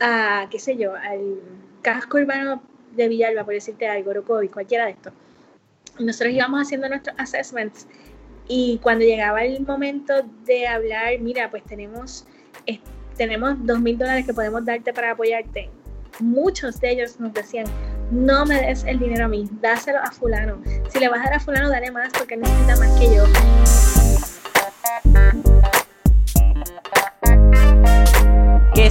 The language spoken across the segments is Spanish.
a, qué sé yo, al casco urbano de Villalba, por decirte algo, Orocovi, cualquiera de estos. Nosotros íbamos haciendo nuestros assessments y cuando llegaba el momento de hablar, mira, pues tenemos, tenemos dos mil dólares que podemos darte para apoyarte, muchos de ellos nos decían, no me des el dinero a mí, dáselo a fulano. Si le vas a dar a fulano, dale más porque necesita más que yo.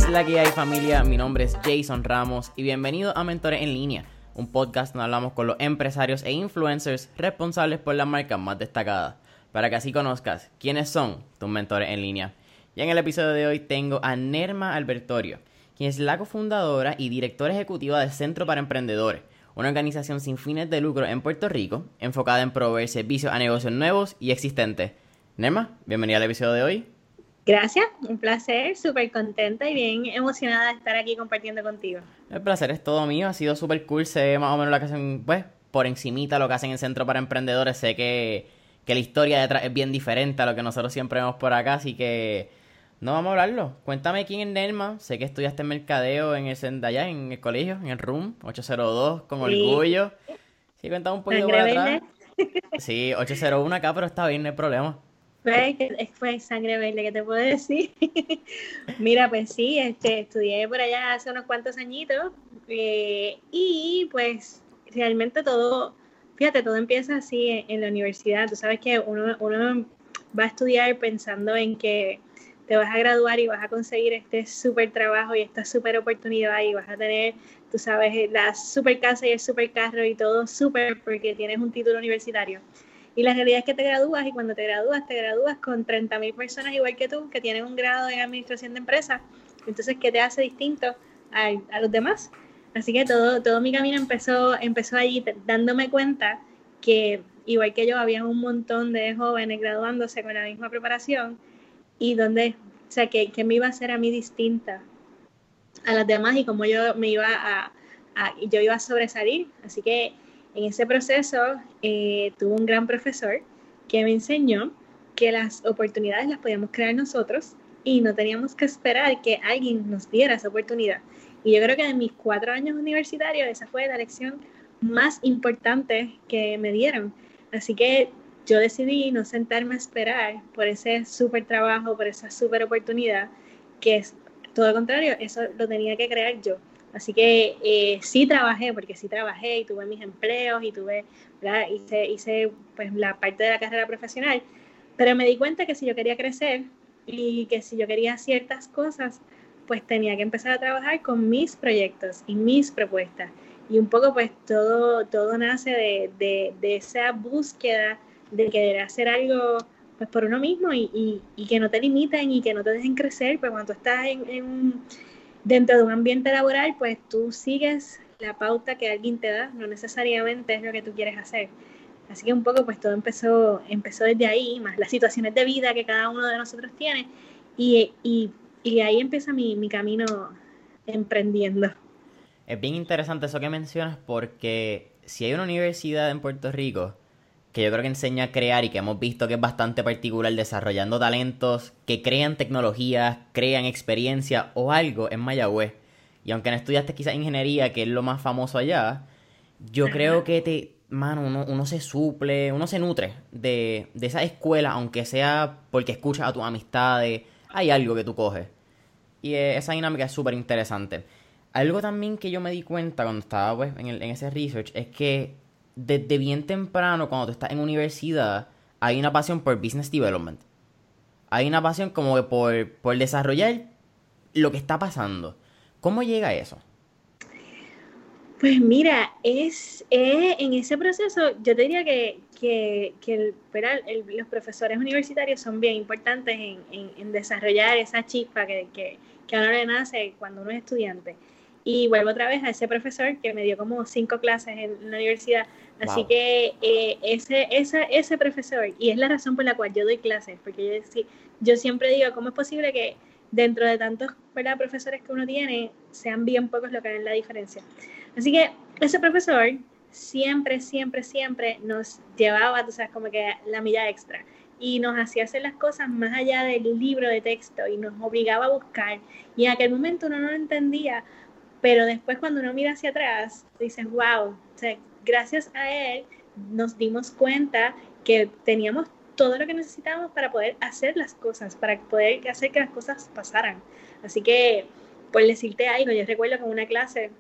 Es la que familia? Mi nombre es Jason Ramos y bienvenido a Mentores en línea, un podcast donde hablamos con los empresarios e influencers responsables por las marcas más destacadas, para que así conozcas quiénes son tus mentores en línea. Y en el episodio de hoy tengo a Nerma Albertorio quien es la cofundadora y directora ejecutiva del Centro para Emprendedores, una organización sin fines de lucro en Puerto Rico, enfocada en proveer servicios a negocios nuevos y existentes. Nema, bienvenida al episodio de hoy. Gracias, un placer, súper contenta y bien emocionada de estar aquí compartiendo contigo. El placer es todo mío, ha sido súper cool, sé más o menos lo que hacen, pues, por encimita lo que hacen en el Centro para Emprendedores, sé que, que la historia detrás es bien diferente a lo que nosotros siempre vemos por acá, así que no vamos a hablarlo. Cuéntame quién es Nelma. Sé que estudiaste mercadeo en el allá, en el colegio, en el RUM 802, con orgullo. Sí, cuéntame un poquito por atrás. Sí, 801 acá, pero está bien, no hay problema. Pues, fue sangre verde, ¿qué te puedo decir? Mira, pues sí, este, estudié por allá hace unos cuantos añitos eh, y pues realmente todo, fíjate, todo empieza así en, la universidad. Tú sabes que uno, uno va a estudiar pensando en que te vas a graduar y vas a conseguir este súper trabajo y esta súper oportunidad y vas a tener, tú sabes, la súper casa y el súper carro y todo súper porque tienes un título universitario. Y la realidad es que te gradúas y cuando te gradúas, te gradúas con 30.000 personas igual que tú que tienen un grado en administración de empresas. Entonces, ¿qué te hace distinto a, a los demás? Así que todo, todo mi camino empezó, empezó allí dándome cuenta que igual que yo había un montón de jóvenes graduándose con la misma preparación y donde, o sea, que, me iba a hacer a mí distinta a las demás y como yo me iba a, yo iba a sobresalir. Así que en ese proceso eh, tuve un gran profesor que me enseñó que las oportunidades las podíamos crear nosotros y no teníamos que esperar que alguien nos diera esa oportunidad. Y yo creo que en mis cuatro años universitarios esa fue la lección más importante que me dieron. Así que yo decidí no sentarme a esperar por ese súper trabajo, por esa súper oportunidad, que es todo lo contrario, eso lo tenía que crear yo. Así que eh, sí trabajé, porque sí trabajé y tuve mis empleos y tuve, hice, hice pues, la parte de la carrera profesional, pero me di cuenta que si yo quería crecer y que si yo quería ciertas cosas, pues tenía que empezar a trabajar con mis proyectos y mis propuestas. Y un poco pues todo, todo nace de, de, de esa búsqueda de querer hacer algo pues por uno mismo y, que no te limiten y que no te dejen crecer, pues cuando estás en, dentro de un ambiente laboral, pues tú sigues la pauta que alguien te da, no necesariamente es lo que tú quieres hacer. Así que un poco pues todo empezó, empezó desde ahí, más las situaciones de vida que cada uno de nosotros tiene y, y, ahí empieza mi, mi camino emprendiendo. Es bien interesante eso que mencionas porque si hay una universidad en Puerto Rico que yo creo que enseña a crear y que hemos visto que es bastante particular desarrollando talentos que crean tecnologías, crean experiencia o algo en Mayagüez. Y aunque no estudiaste quizás ingeniería, que es lo más famoso allá, yo creo que te, mano, uno, se suple, uno se nutre de, de esa escuela, aunque sea porque escuchas a tus amistades, hay algo que tú coges. Y eh, esa dinámica es súper interesante. Algo también que yo me di cuenta cuando estaba pues, en, el, en ese research es que desde bien temprano, cuando tú estás en universidad, hay una pasión por business development. Hay una pasión como que por, por desarrollar lo que está pasando. ¿Cómo llega eso? Pues mira, es, en ese proceso, yo te diría que, que, que los profesores universitarios son bien importantes en, en, desarrollar esa chispa que, que, que a uno le nace cuando uno es estudiante. Y vuelvo otra vez a ese profesor que me dio como cinco clases en la universidad. Así que eh, ese, ese, ese profesor, y es la razón por la cual yo doy clases, porque yo, yo siempre digo, ¿cómo es posible que dentro de tantos profesores que uno tiene, sean bien pocos los que hagan la diferencia? Así que ese profesor siempre, siempre, siempre nos llevaba, tú sabes, como que la milla extra. y nos hacía hacer las cosas más allá del libro de texto y nos obligaba a buscar. Y en aquel momento uno no lo entendía, pero después cuando uno mira hacia atrás, dices, wow, gracias a él nos dimos cuenta que teníamos todo lo que necesitábamos para poder hacer las cosas, para poder hacer que las cosas pasaran. Así que, por decirte algo, yo recuerdo que en una clase,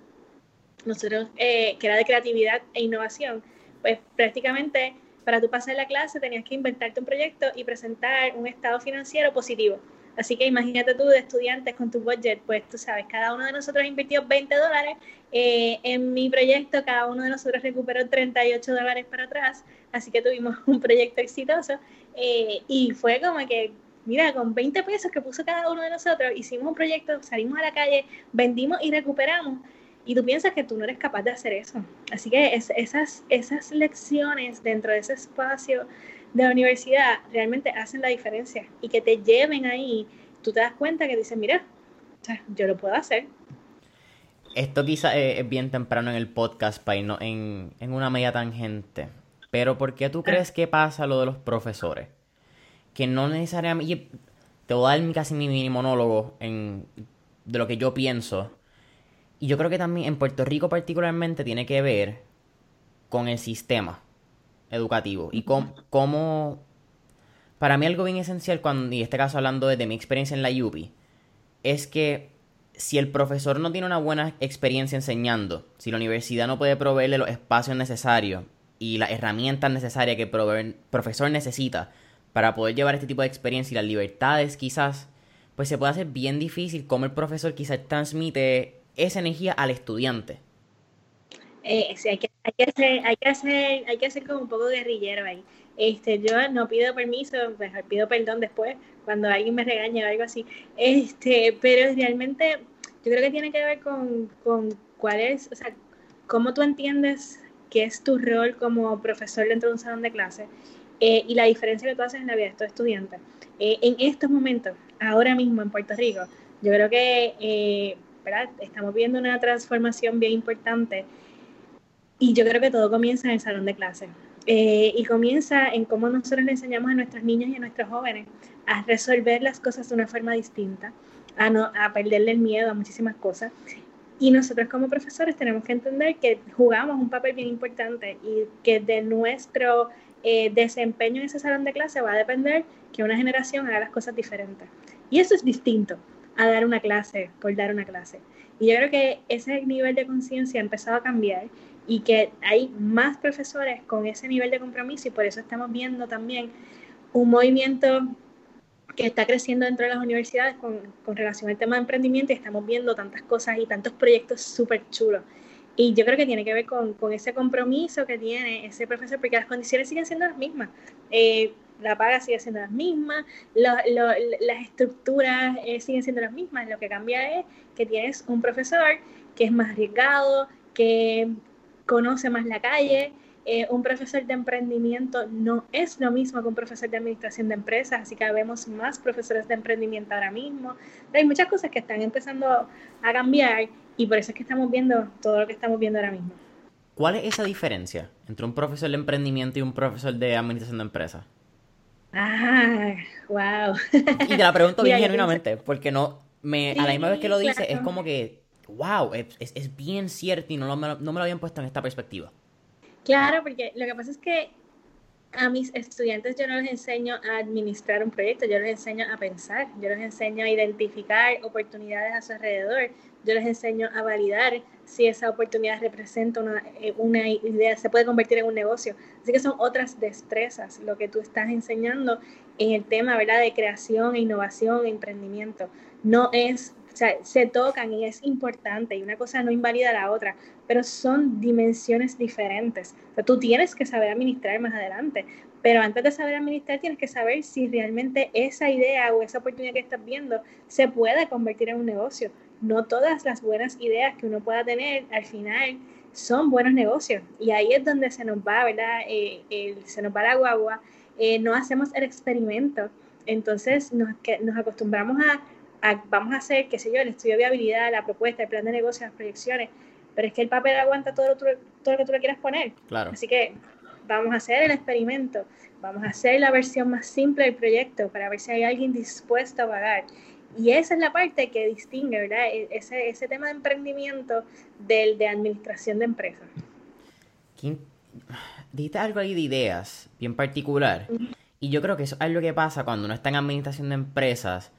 nosotros, eh, que era de creatividad e innovación, pues prácticamente para tú pasar la clase tenías que inventarte un proyecto y presentar un estado financiero positivo. Así que imagínate tú de estudiantes con tu budget, pues tú sabes, cada uno de nosotros invirtió 20 dólares. Eh, en mi proyecto, cada uno de nosotros recuperó 38 dólares para atrás. Así que tuvimos un proyecto exitoso. Eh, y fue como que, mira, con 20 pesos que puso cada uno de nosotros, hicimos un proyecto, salimos a la calle, vendimos y recuperamos. Y tú piensas que tú no eres capaz de hacer eso. Así que esas, esas lecciones dentro de ese espacio de la universidad realmente hacen la diferencia y que te lleven ahí, tú te das cuenta que dices, mira, yo lo puedo hacer. Esto quizá es bien temprano en el podcast para irnos en, una media tangente, pero ¿por qué tú crees que pasa lo de los profesores? Que no necesariamente... Te voy a dar casi mi mini monólogo en, de lo que yo pienso. Y yo creo que también en Puerto Rico particularmente tiene que ver con el sistema educativo y cómo, para mí algo bien esencial cuando, y en este caso hablando de, mi experiencia en la UPI, es que si el profesor no tiene una buena experiencia enseñando, si la universidad no puede proveerle los espacios necesarios y las herramientas necesarias que el profesor necesita para poder llevar este tipo de experiencia y las libertades quizás, pues se puede hacer bien difícil cómo el profesor quizás transmite esa energía al estudiante. Eh, sí, hay que, hay que hacer, hay que hacer, hay que hacer como un poco guerrillero ahí. Este, yo no pido permiso, pues pido perdón después cuando alguien me regaña o algo así. Este, pero realmente yo creo que tiene que ver con, con cuál es, o sea, cómo tú entiendes qué es tu rol como profesor dentro de un salón de clase eh, y la diferencia que tú haces en la vida de estos estudiantes. Eh, en estos momentos, ahora mismo en Puerto Rico, yo creo que eh, estamos viendo una transformación bien importante y yo creo que todo comienza en el salón de clase. Eh, y comienza en cómo nosotros le enseñamos a nuestros niños y a nuestros jóvenes a resolver las cosas de una forma distinta, a, no, a perderle el miedo a muchísimas cosas. Y nosotros como profesores tenemos que entender que jugamos un papel bien importante y que de nuestro eh, desempeño en ese salón de clase va a depender que una generación haga las cosas diferentes. Y eso es distinto a dar una clase por dar una clase. Y yo creo que ese nivel de conciencia ha empezado a cambiar y que hay más profesores con ese nivel de compromiso y por eso estamos viendo también un movimiento que está creciendo dentro de las universidades con, con relación al tema de emprendimiento y estamos viendo tantas cosas y tantos proyectos súper chulos. Y yo creo que tiene que ver con, con, ese compromiso que tiene ese profesor, porque las condiciones siguen siendo las mismas. Eh, la paga sigue siendo las mismas, las estructuras eh, siguen siendo las mismas. Lo que cambia es que tienes un profesor que es más arriesgado, que conoce más la calle. Eh, un profesor de emprendimiento no es lo mismo que un profesor de administración de empresas, así que vemos más profesores de emprendimiento ahora mismo. Hay muchas cosas que están empezando a cambiar y por eso es que estamos viendo todo lo que estamos viendo ahora mismo. ¿Cuál es esa diferencia entre un profesor de emprendimiento y un profesor de administración de empresas? Ah, wow. Y te la pregunto bien genuinamente, porque no, me, a la misma vez que lo dice, es como que wow, es, es, bien cierto y no, no me lo habían puesto en esta perspectiva. Claro, porque lo que pasa es que a mis estudiantes yo no les enseño a administrar un proyecto, yo les enseño a pensar, yo les enseño a identificar oportunidades a su alrededor, yo les enseño a validar si esa oportunidad representa una, eh, una idea, se puede convertir en un negocio. Así que son otras destrezas lo que tú estás enseñando en el tema ¿verdad? de creación, innovación, emprendimiento. No es sea, se tocan y es importante y una cosa no invalida la otra, pero son dimensiones diferentes. O tú tienes que saber administrar más adelante, pero antes de saber administrar tienes que saber si realmente esa idea o esa oportunidad que estás viendo se puede convertir en un negocio. No todas las buenas ideas que uno pueda tener al final son buenos negocios y ahí es donde se nos va, ¿verdad? Eh, se nos va la guagua, eh, no hacemos el experimento, entonces nos, nos acostumbramos a vamos a hacer, qué sé yo, el estudio de viabilidad, la propuesta, el plan de negocio, las proyecciones, pero es que el papel aguanta todo lo, todo lo que tú le quieras poner. Claro. Así que vamos a hacer el experimento, vamos a hacer la versión más simple del proyecto para ver si hay alguien dispuesto a pagar. Y esa es la parte que distingue, ¿verdad? E, ese, ese tema de emprendimiento del de administración de empresas. Dijiste algo ahí de ideas, bien particular. Y yo creo que eso es algo que pasa cuando uno está en administración de empresas,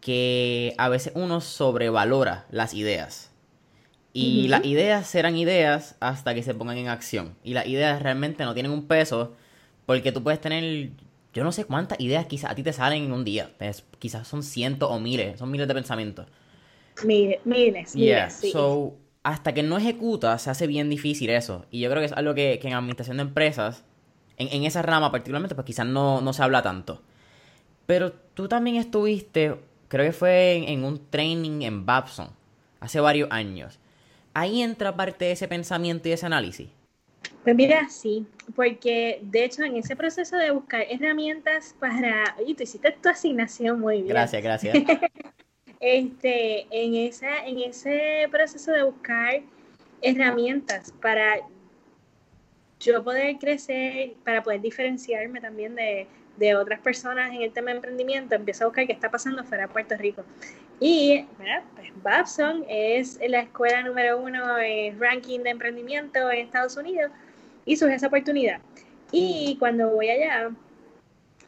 que a veces uno sobrevalora las ideas. Y las ideas serán ideas hasta que se pongan en acción. Y las ideas realmente no tienen un peso porque tú puedes tener, yo no sé cuántas ideas quizás a ti te salen en un día. quizás son cientos o miles, son miles de pensamientos. Miles, miles, miles. So, hasta que no ejecuta, se hace bien difícil eso. Y yo creo que es algo que, en administración de empresas, en, esa rama particularmente, pues quizás no, no se habla tanto. Pero tú también estuviste, creo que fue en, en un training en Babson, hace varios años ahí entra parte de ese pensamiento y ese análisis. Pues mira, sí, porque de hecho en ese proceso de buscar herramientas para, oye, tú hiciste tu asignación muy bien. Gracias, gracias. este, en esa, en ese proceso de buscar herramientas para yo poder crecer, para poder diferenciarme también de, de otras personas en el tema de emprendimiento, empiezo a buscar qué está pasando fuera de Puerto Rico. Y pues Babson es la escuela número uno en ranking de emprendimiento en Estados Unidos y surge esa oportunidad. Y cuando voy allá,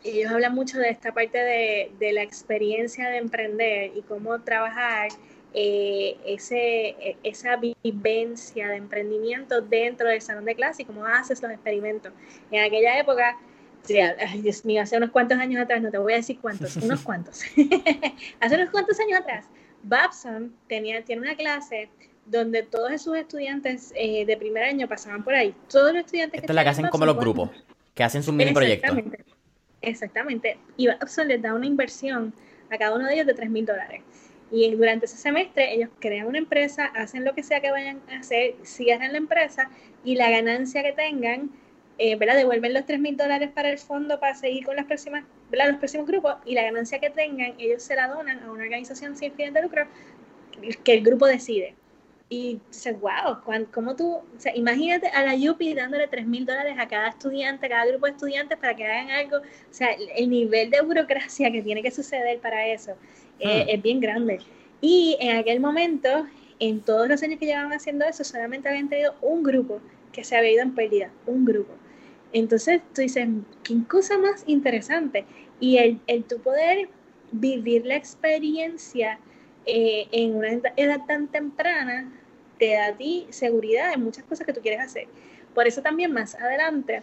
ellos hablan mucho de esta parte de, la experiencia de emprender y cómo trabajar eh, ese, esa vivencia de emprendimiento dentro del salón de clase y cómo haces los experimentos. En aquella época Sí, Dios mío, hace unos cuantos años atrás, no te voy a decir cuántos, unos cuantos. hace unos cuantos años atrás, Babson tenía, tiene una clase donde todos sus estudiantes eh, de primer año pasaban por ahí. Todos los estudiantes Esta es la que hacen como los grupos, que hacen sus mini proyectos. Exactamente. Exactamente. Y Babson les da una inversión a cada uno de ellos de 3 mil dólares. Y durante ese semestre ellos crean una empresa, hacen lo que sea que vayan a hacer, cierran la empresa y la ganancia que tengan eh, ¿verdad? devuelven los 3 mil dólares para el fondo para seguir con las próximas, los próximos grupos y la ganancia que tengan, ellos se la donan a una organización sin fines de lucro que el grupo decide. Y dices, wow, ¿cómo tú? O sea, imagínate a la Yupi dándole 3 mil dólares a cada estudiante, a cada grupo de estudiantes para que hagan algo. O sea, el nivel de burocracia que tiene que suceder para eso eh, hmm. es bien grande. Y en aquel momento, en todos los años que llevaban haciendo eso, solamente habían tenido un grupo que se había ido en pérdida, un grupo. Entonces tú dices, qué cosa más interesante. Y el, el tu poder vivir la experiencia eh, en una edad tan temprana te da a ti seguridad en muchas cosas que tú quieres hacer. Por eso también más adelante,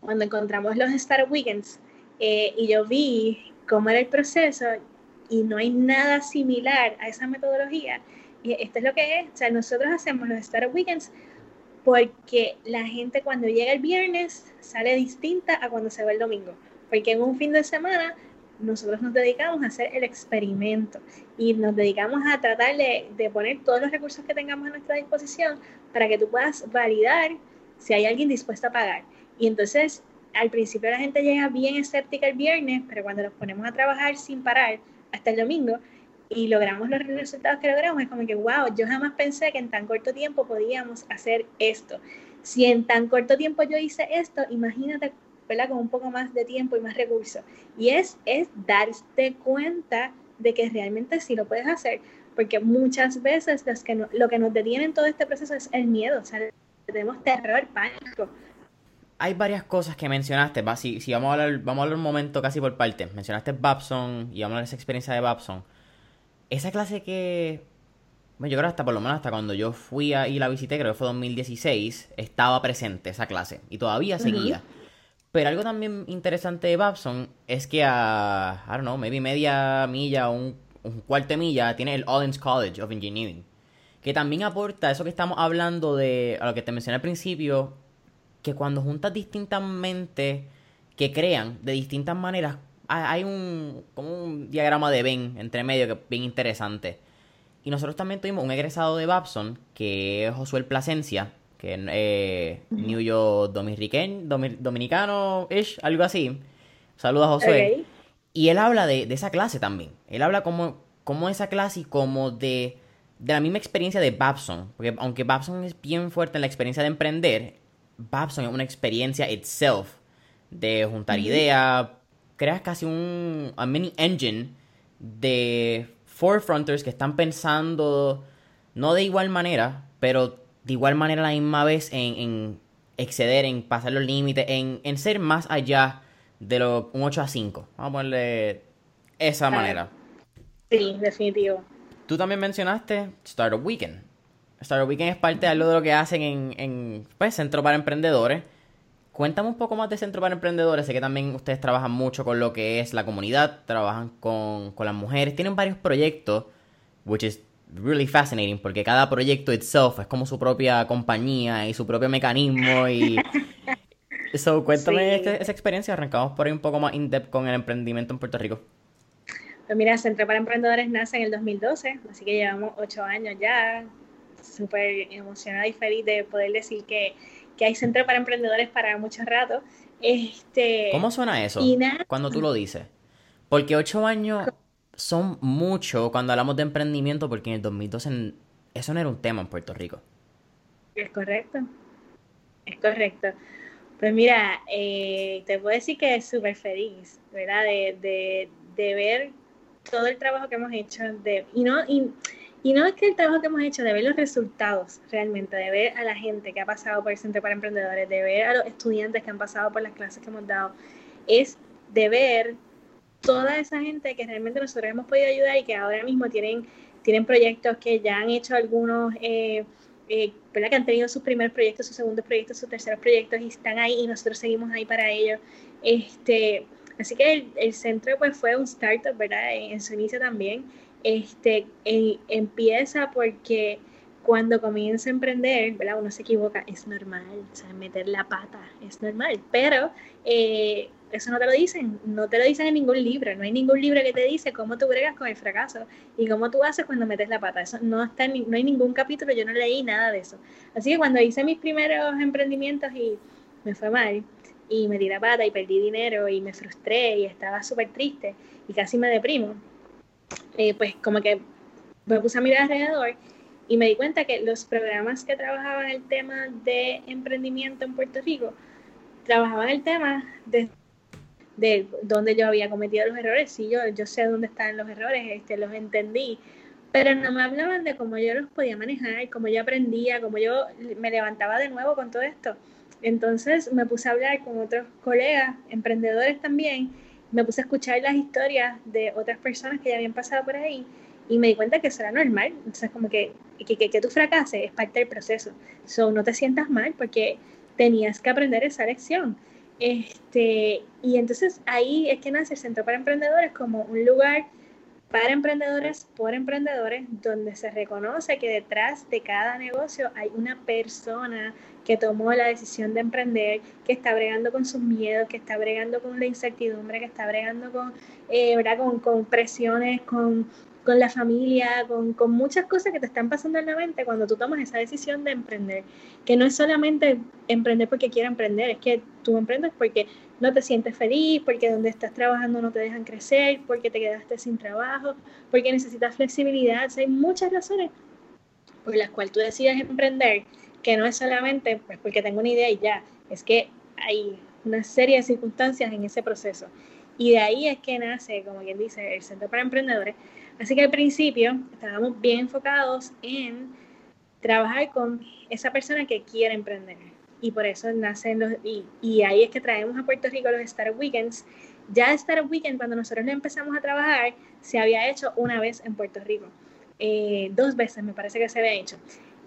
cuando encontramos los Star Weekends eh, y yo vi cómo era el proceso y no hay nada similar a esa metodología, y esto es lo que es, o sea, nosotros hacemos los Star Weekends porque la gente cuando llega el viernes sale distinta a cuando se va el domingo, porque en un fin de semana nosotros nos dedicamos a hacer el experimento y nos dedicamos a tratar de, poner todos los recursos que tengamos a nuestra disposición para que tú puedas validar si hay alguien dispuesto a pagar. Y entonces, al principio la gente llega bien escéptica el viernes, pero cuando nos ponemos a trabajar sin parar hasta el domingo, y logramos los resultados que logramos, es como que, wow, yo jamás pensé que en tan corto tiempo podíamos hacer esto. Si en tan corto tiempo yo hice esto, imagínate, ¿verdad? Con un poco más de tiempo y más recursos. Y es, es darte cuenta de que realmente sí lo puedes hacer, porque muchas veces los que lo que nos detiene en todo este proceso es el miedo, o sea, tenemos terror, pánico. Hay varias cosas que mencionaste, si, si vamos, a hablar, vamos a hablar un momento casi por partes. Mencionaste Babson y vamos a hablar de esa experiencia de Babson esa clase que. Bueno, yo creo hasta por lo menos hasta cuando yo fui a, y la visité, creo que fue 2016, estaba presente esa clase y todavía seguía. Pero algo también interesante de Babson es que a, I don't know, maybe media milla o un, un cuarto milla tiene el Ollins College of Engineering. Que también aporta eso que estamos hablando de, a lo que te mencioné al principio, que cuando juntas distintas mentes que crean de distintas maneras, hay un, como un diagrama de Venn entre medio que es bien interesante. Y nosotros también tuvimos un egresado de Babson, que es Josué Plasencia, que es eh, New York dominicano-ish, algo así. Saludos a Josué. Y él habla de, esa clase también. Él habla como, como esa clase y como de, de la misma experiencia de Babson. Porque aunque Babson es bien fuerte en la experiencia de emprender, Babson es una experiencia itself de juntar ideas, creas casi un mini engine de forefronters que están pensando no de igual manera, pero de igual manera a la misma vez en, exceder, en pasar los límites, en, ser más allá de lo un 8 a 5. Vamos a ponerle esa manera. Sí, definitivo. Tú también mencionaste Startup Weekend. Startup Weekend es parte de algo de lo que hacen en, en pues, Centro para Emprendedores. Cuéntame un poco más de Centro para Emprendedores. Sé que también ustedes trabajan mucho con lo que es la comunidad, trabajan con, las mujeres, tienen varios proyectos, which is really fascinating, porque cada proyecto itself es como su propia compañía y su propio mecanismo y... So, cuéntame esa experiencia, arrancamos por ahí un poco más in-depth con el emprendimiento en Puerto Rico. Pues mira, Centro para Emprendedores nace en el 2012, así que llevamos ocho años ya, súper emocionada y feliz de poder decir que que hay centro para emprendedores para mucho rato. Este, ¿Cómo suena eso cuando tú lo dices? Porque ocho años son mucho cuando hablamos de emprendimiento, porque en el 2012 eso no era un tema en Puerto Rico. Es correcto, es correcto. Pues mira, eh, te puedo decir que es súper feliz, ¿verdad? De, de, de, ver todo el trabajo que hemos hecho. De, y no, y, y no es que el trabajo que hemos hecho, de ver los resultados realmente, de ver a la gente que ha pasado por el Centro para Emprendedores, de ver a los estudiantes que han pasado por las clases que hemos dado, es de ver toda esa gente que realmente nosotros hemos podido ayudar y que ahora mismo tienen, tienen proyectos que ya han hecho algunos, eh, eh, que han tenido sus primeros proyectos, sus segundos proyectos, sus terceros proyectos y están ahí y nosotros seguimos ahí para ellos. Este, así que el, centro pues fue un startup, ¿verdad? en su inicio también este, empieza porque cuando comienza a emprender, ¿verdad? Uno se equivoca, es normal, o sea, meter la pata es normal, pero eh, eso no te lo dicen, no te lo dicen en ningún libro, no hay ningún libro que te dice cómo tú bregas con el fracaso y cómo tú haces cuando metes la pata, eso no está, no hay ningún capítulo, yo no leí nada de eso. Así que cuando hice mis primeros emprendimientos y me fue mal, y metí la pata y perdí dinero y me frustré y estaba súper triste y casi me deprimo, pues como que me puse a mirar alrededor y me di cuenta que los programas que trabajaban el tema de emprendimiento en Puerto Rico trabajaban el tema de, de donde yo había cometido los errores. Sí, yo, yo sé dónde están los errores, este, los entendí, pero no me hablaban de cómo yo los podía manejar, cómo yo aprendía, cómo yo me levantaba de nuevo con todo esto. Entonces me puse a hablar con otros colegas, emprendedores también, me puse a escuchar las historias de otras personas que ya habían pasado por ahí y me di cuenta que eso era normal. Entonces, como que, que, que, que tú fracases es parte del proceso. So, no te sientas mal porque tenías que aprender esa lección. Este, y entonces ahí es que nace el Centro para Emprendedores como un lugar para emprendedores por emprendedores, donde se reconoce que detrás de cada negocio hay una persona que tomó la decisión de emprender, que está bregando con sus miedos, que está bregando con la incertidumbre, que está bregando con, eh, ¿verdad? con, con presiones, con, con la familia, con, con, muchas cosas que te están pasando en la mente cuando tú tomas esa decisión de emprender. Que no es solamente emprender porque quieres emprender, es que tú emprendes porque no te sientes feliz, porque donde estás trabajando no te dejan crecer, porque te quedaste sin trabajo, porque necesitas flexibilidad. hay muchas razones por las cuales tú decides emprender, que no es solamente pues, porque tengo una idea y ya, es que hay una serie de circunstancias en ese proceso. Y de ahí es que nace, como quien dice, el Centro para Emprendedores, Así que al principio estábamos bien enfocados en trabajar con esa persona que quiere emprender. Y por eso nacen los, y, ahí es que traemos a Puerto Rico los Startup Weekends. Ya Startup Weekend, cuando nosotros lo empezamos a trabajar, se había hecho una vez en Puerto Rico. Eh, dos veces me parece que se había hecho.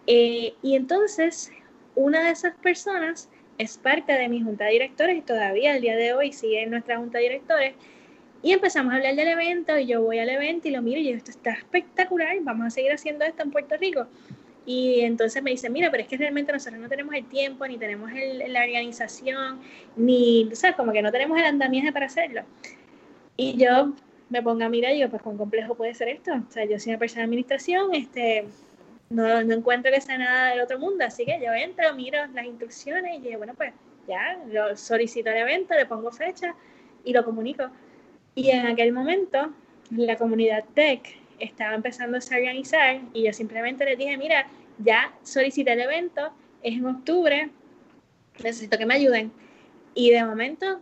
Eh, y entonces, una de esas personas es parte de mi junta de directores y todavía al día de hoy sigue en nuestra junta de directores y empezamos a hablar del evento y yo voy al evento y lo miro y digo, esto está espectacular, vamos a seguir haciendo esto en Puerto Rico. Y entonces me dice, mira, pero es que realmente nosotros no tenemos el tiempo, ni tenemos el, la organización, ni, o sea, como que no tenemos el andamiaje para hacerlo. Y yo me pongo a mirar y digo, pues cuán complejo puede ser esto. O sea, yo soy una persona de administración, este, no, no encuentro que sea nada del otro mundo, así que yo entro, miro las instrucciones y digo, bueno, pues ya, lo solicito el evento, le pongo fecha y lo comunico. Y en aquel momento, la comunidad tech estaba empezando a organizar y yo simplemente les dije, mira, ya solicité el evento, es en octubre, necesito que me ayuden. Y de momento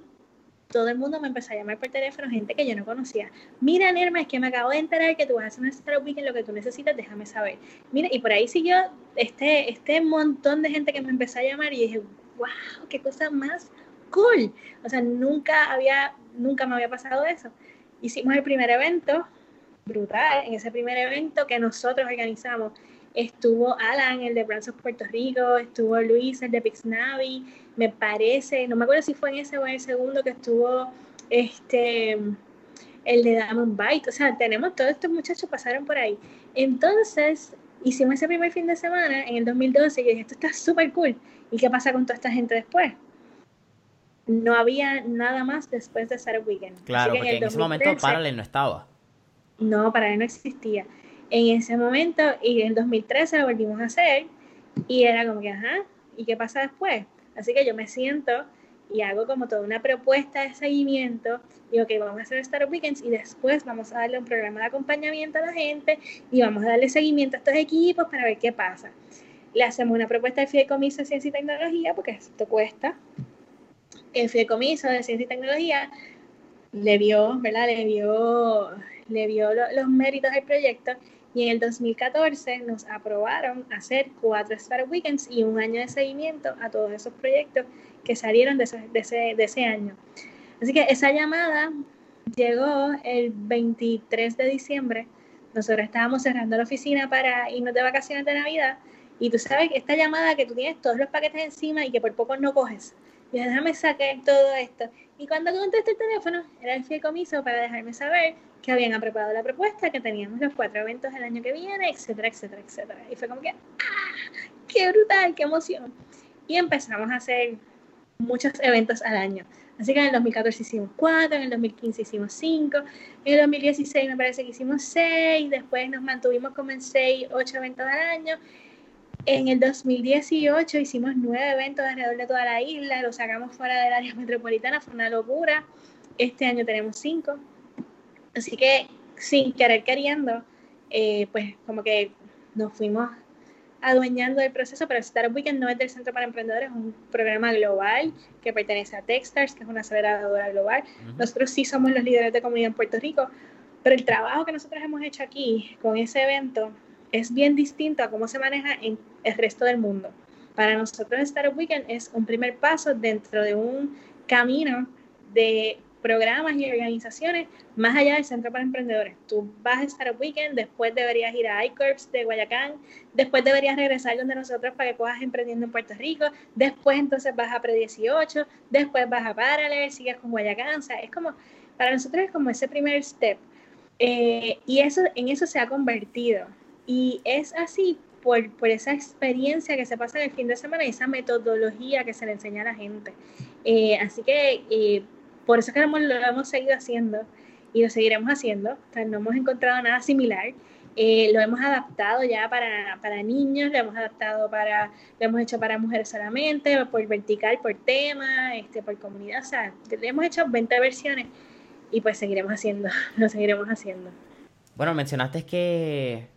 todo el mundo me empezó a llamar por teléfono, gente que yo no conocía. Mira, Nerma, es que me acabo de enterar que tú vas a hacer un Startup Weekend, lo que tú necesitas, déjame saber. Mira, y por ahí siguió este, este montón de gente que me empezó a llamar y dije, wow, qué cosa más cool. O sea, nunca había, nunca me había pasado eso. Hicimos el primer evento, brutal, en ese primer evento que nosotros organizamos. Estuvo Alan, el de Brands Puerto Rico, estuvo Luis, el de Pixnavi, me parece, no me acuerdo si fue en ese o en el segundo que estuvo este el de Diamond Bite, o sea, tenemos todos estos muchachos pasaron por ahí. Entonces, hicimos ese primer fin de semana en el 2012 y esto está súper cool. ¿Y qué pasa con toda esta gente después? No había nada más después de Startup Weekend. Claro, porque en, ese momento Parallel no estaba. No, Parallel no existía. En ese momento, y en 2013 lo volvimos a hacer, y era como que, ajá, ¿y qué pasa después? Así que yo me siento y hago como toda una propuesta de seguimiento. Digo, que vamos a hacer Startup Weekends y después vamos a darle un programa de acompañamiento a la gente y vamos a darle seguimiento a estos equipos para ver qué pasa. Le hacemos una propuesta de fideicomiso de ciencia y tecnología porque esto cuesta. El fideicomiso de ciencia y tecnología le vio, ¿verdad? Le vio, le vio los méritos del proyecto y en el 2014 nos aprobaron hacer cuatro Startup Weekends y un año de seguimiento a todos esos proyectos que salieron de ese, de ese, año. Así que esa llamada llegó el 23 de diciembre. Nosotros estábamos cerrando la oficina para irnos de vacaciones de Navidad. Y tú sabes que esta llamada que tú tienes todos los paquetes encima y que por poco no coges. Y déjame sacar todo esto. Y cuando contesté el teléfono, era el fideicomiso para dejarme saber que habían preparado la propuesta, que teníamos los cuatro eventos el año que viene, etcétera, etcétera, etcétera. Y fue como que, ¡ah! ¡Qué brutal! ¡Qué emoción! Y empezamos a hacer muchos eventos al año. Así que en el 2014 hicimos cuatro, en el 2015 hicimos cinco, en el 2016 me parece que hicimos seis, después nos mantuvimos como en seis, ocho eventos al año. En el 2018 hicimos nueve eventos alrededor de toda la isla, lo sacamos fuera del área metropolitana, fue una locura. Este año tenemos cinco. Así que sin querer queriendo, eh, pues como que nos fuimos adueñando del proceso, pero Startup Weekend no es del Centro para Emprendedores, es un programa global que pertenece a Techstars, que es una aceleradora global. Nosotros sí somos los líderes de comunidad en Puerto Rico, pero el trabajo que nosotros hemos hecho aquí con ese evento es bien distinto a cómo se maneja en el resto del mundo. Para nosotros Startup Weekend es un primer paso dentro de un camino de programas y organizaciones más allá del Centro para Emprendedores. Tú vas a estar Weekend, después deberías ir a iCorps de Guayacán, después deberías regresar donde nosotros para que cojas emprendiendo en Puerto Rico, después entonces vas a Pre18, después vas a Parallel, sigues con Guayacán, o sea, es como, para nosotros es como ese primer step. Eh, y eso, en eso se ha convertido. Y es así por, por, esa experiencia que se pasa en el fin de semana y esa metodología que se le enseña a la gente. Eh, así que eh, por eso es que lo hemos, seguido haciendo y lo seguiremos haciendo. no hemos encontrado nada similar. Eh, lo hemos adaptado ya para, para, niños, lo hemos adaptado para, lo hemos hecho para mujeres solamente, por vertical, por tema, este, por comunidad, o sea, hemos hecho 20 versiones y pues seguiremos haciendo, lo seguiremos haciendo. Bueno, mencionaste que,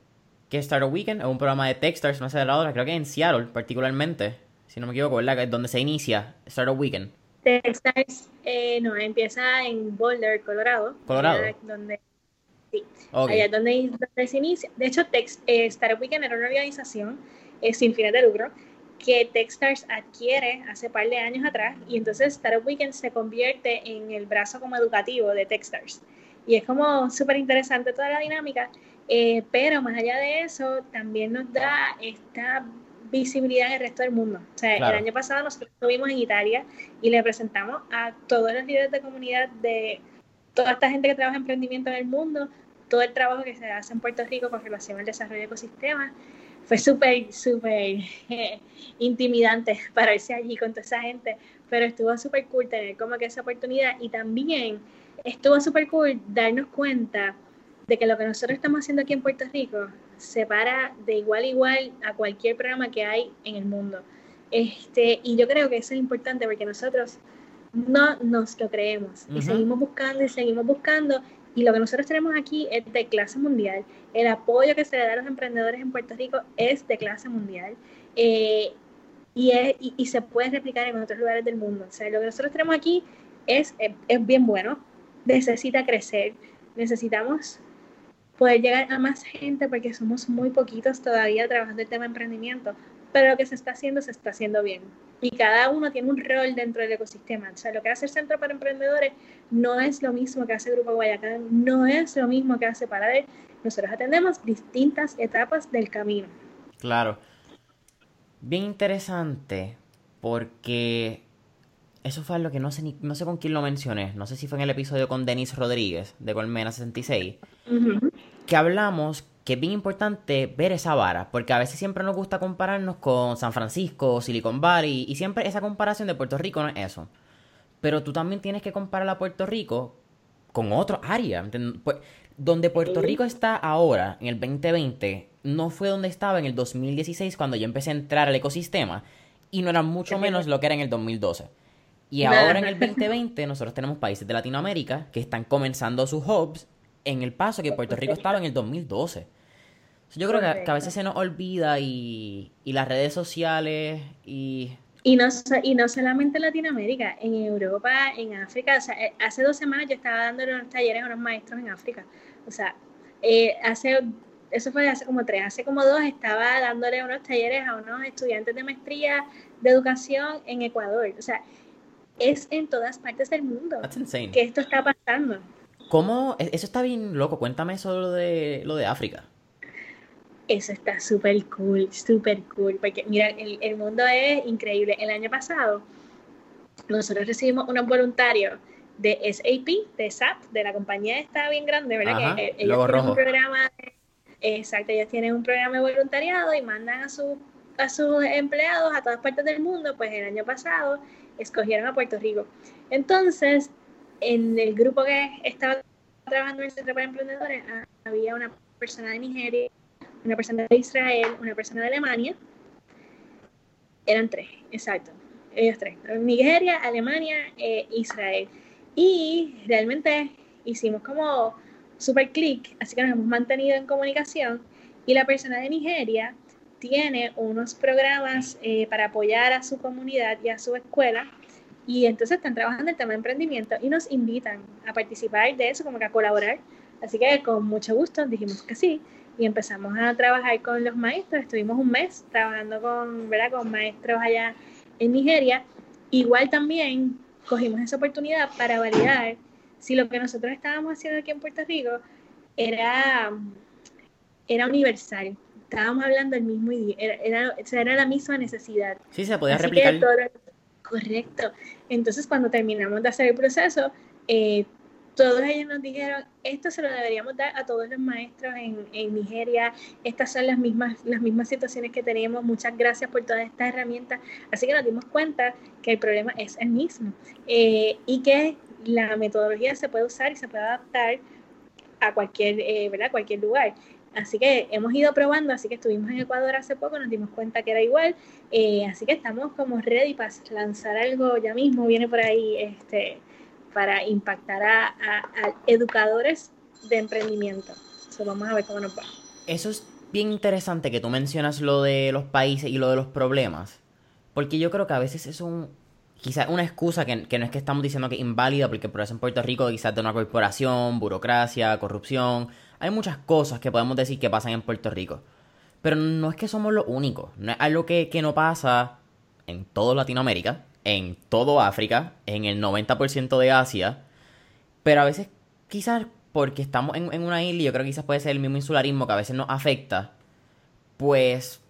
que Startup Weekend es un programa de Techstars, no sé de la otra, creo que en Seattle particularmente, si no me equivoco, ¿verdad? Donde se inicia Startup Weekend. Texas, eh, no, empieza en Boulder, Colorado. Colorado. donde, sí, allá es donde, se inicia. De hecho, Tex, eh, Startup Weekend era una organización eh, sin fines de lucro que Techstars adquiere hace par de años atrás y entonces Startup Weekend se convierte en el brazo como educativo de Techstars. Y es como súper interesante toda la dinámica, eh, pero más allá de eso, también nos da esta visibilidad en el resto del mundo. O sea, el año pasado nosotros estuvimos en Italia y le presentamos a todos los líderes de comunidad de toda esta gente que trabaja en emprendimiento en el mundo, todo el trabajo que se hace en Puerto Rico con relación al desarrollo de ecosistemas. Fue súper, súper eh, intimidante pararse allí con toda esa gente, pero estuvo súper cool tener como que esa oportunidad y también estuvo súper cool darnos cuenta de que lo que nosotros estamos haciendo aquí en Puerto Rico se para de igual a igual a cualquier programa que hay en el mundo. Este, y yo creo que eso es importante porque nosotros no nos lo creemos y seguimos buscando y seguimos buscando y lo que nosotros tenemos aquí es de clase mundial. El apoyo que se le da a los emprendedores en Puerto Rico es de clase mundial. Eh, y, y, se puede replicar en otros lugares del mundo. O sea, lo que nosotros tenemos aquí es, es, bien bueno, necesita crecer, necesitamos poder llegar a más gente porque somos muy poquitos todavía trabajando el tema de emprendimiento, pero lo que se está haciendo se está haciendo bien. Y cada uno tiene un rol dentro del ecosistema. O sea, lo que hace el Centro para Emprendedores no es lo mismo que hace Grupo Guayacán, no es lo mismo que hace Paradel. Nosotros atendemos distintas etapas del camino. Claro. Bien interesante, porque eso fue algo que no sé, ni, no sé con quién lo mencioné. No sé si fue en el episodio con Denis Rodríguez de Colmena 66. Que hablamos que es bien importante ver esa vara. Porque a veces siempre nos gusta compararnos con San Francisco, Silicon Valley. Y siempre esa comparación de Puerto Rico no es eso. Pero tú también tienes que comparar a Puerto Rico con otro área. Pues, donde Puerto Rico está ahora, en el 2020, no fue donde estaba en el 2016 cuando yo empecé a entrar al ecosistema. Y no era mucho menos lo que era en el 2012. Y ahora en el 2020 nosotros tenemos países de Latinoamérica que están comenzando sus hubs en el paso que Puerto Rico estaba en el 2012. Yo creo que, a veces se nos olvida y, y las redes sociales y... Y no, y no solamente en Latinoamérica, en Europa, en África. O sea, eh, hace dos semanas yo estaba dando unos talleres a unos maestros en África. O sea, eh, hace, eso fue hace como tres, hace como dos estaba dándole unos talleres a unos estudiantes de maestría de educación en Ecuador. O sea, es en todas partes del mundo que esto está pasando. ¿Cómo? E-, eso está bien loco. Cuéntame eso de, lo de África. Eso está súper cool, súper cool. Porque mira, el, el, mundo es increíble. El año pasado nosotros recibimos unos voluntarios de SAP, de SAP, de la compañía está bien grande, ¿verdad? que ellos tienen un programa, exacto, ellos tienen un programa de voluntariado y mandan a, su, a sus empleados a todas partes del mundo. Pues el año pasado escogieron a Puerto Rico. Entonces, en el grupo que estaba trabajando en el Centro para Emprendedores, ah, había una persona de Nigeria, una persona de Israel, una persona de Alemania. Eran tres, exacto. Ellos tres. Nigeria, Alemania e Israel. Y realmente hicimos como super clic, así que nos hemos mantenido en comunicación. Y la persona de Nigeria tiene unos programas eh, para apoyar a su comunidad y a su escuela. Y entonces están trabajando el tema de emprendimiento y nos invitan a participar de eso, como que a colaborar. Así que con mucho gusto dijimos que sí y empezamos a trabajar con los maestros. Estuvimos un mes trabajando con, ¿verdad? con maestros allá en Nigeria. Igual también cogimos esa oportunidad para validar si lo que nosotros estábamos haciendo aquí en Puerto Rico era, era universal. Estábamos hablando el mismo idioma, era, era, la misma necesidad. Sí, se podía replicar. Correcto. Entonces, cuando terminamos de hacer el proceso, eh, todos ellos nos dijeron, esto se lo deberíamos dar a todos los maestros en, en, Nigeria, estas son las mismas, las mismas situaciones que tenemos, muchas gracias por todas estas herramientas. Así que nos dimos cuenta que el problema es el mismo eh, y que la metodología se puede usar y se puede adaptar a cualquier, eh, ¿verdad? cualquier lugar. Así que hemos ido probando, así que estuvimos en Ecuador hace poco, nos dimos cuenta que era igual, eh, así que estamos como ready para lanzar algo ya mismo, viene por ahí este, para impactar a, educadores de emprendimiento. vamos a ver cómo nos va. Eso es bien interesante que tú mencionas lo de los países y lo de los problemas, porque yo creo que a veces es un, quizás una excusa que, no es que estamos diciendo que es inválida, porque por eso en Puerto Rico quizás de una corporación, burocracia, corrupción, hay muchas cosas que podemos decir que pasan en Puerto Rico. Pero no es que somos los únicos. No es algo que, que no pasa en toda Latinoamérica, en todo África, en el 90% de Asia. Pero a veces, quizás porque estamos en, en una isla, yo creo que quizás puede ser el mismo insularismo que a veces nos afecta. Pues,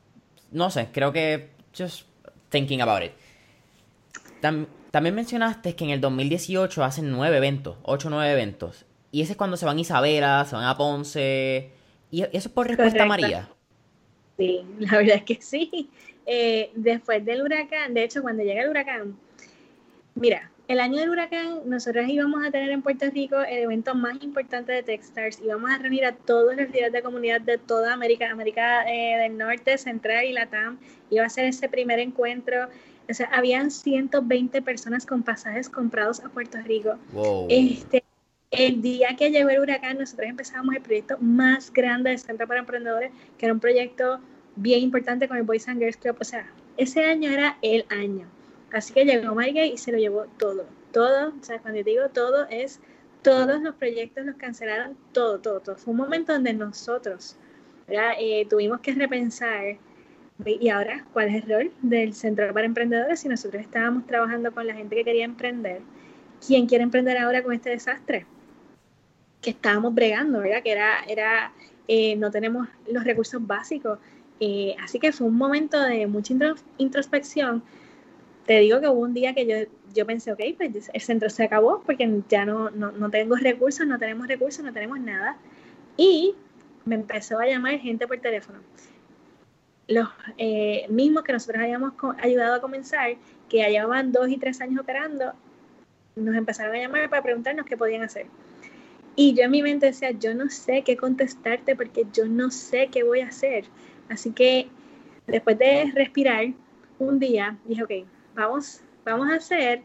no sé, creo que just thinking about it. también mencionaste que en el 2018 hacen nueve eventos, ocho o nueve eventos. Y ese es cuando se van a Isabela, se van a Ponce. ¿Y eso es por respuesta a María? Sí, la verdad es que sí. Eh, después del huracán, de hecho, cuando llega el huracán, mira, el año del huracán, nosotros íbamos a tener en Puerto Rico el evento más importante de Techstars. Íbamos a reunir a todos los líderes de comunidad de toda América, América eh, del Norte, Central y Latam. Iba a ser ese primer encuentro. O sea, habían 120 personas con pasajes comprados a Puerto Rico. Wow. Este, el día que llegó el huracán, nosotros empezamos el proyecto más grande del Centro para Emprendedores, que era un proyecto bien importante con el Boys and Girls Club. O sea, ese año era el año. Así que llegó Mike y se lo llevó todo. Todo, o sea, cuando digo todo, es todos los proyectos los cancelaron, todo, todo, todo. Fue un momento donde nosotros eh, tuvimos que repensar. ¿Y ahora cuál es el rol del Centro para Emprendedores si nosotros estábamos trabajando con la gente que quería emprender? ¿Quién quiere emprender ahora con este desastre? Que estábamos bregando, ¿verdad? Que era, era eh, no tenemos los recursos básicos. Eh, así que fue un momento de mucha introspección. Te digo que hubo un día que yo, yo pensé, ok, pues el centro se acabó porque ya no, no, no tengo recursos, no tenemos recursos, no tenemos nada. Y me empezó a llamar gente por teléfono. Los eh, mismos que nosotros habíamos ayudado a comenzar, que ya llevaban dos y tres años operando, nos empezaron a llamar para preguntarnos qué podían hacer. Y yo en mi mente decía, yo no sé qué contestarte porque yo no sé qué voy a hacer. Así que después de respirar un día, dije, ok, vamos, vamos a hacer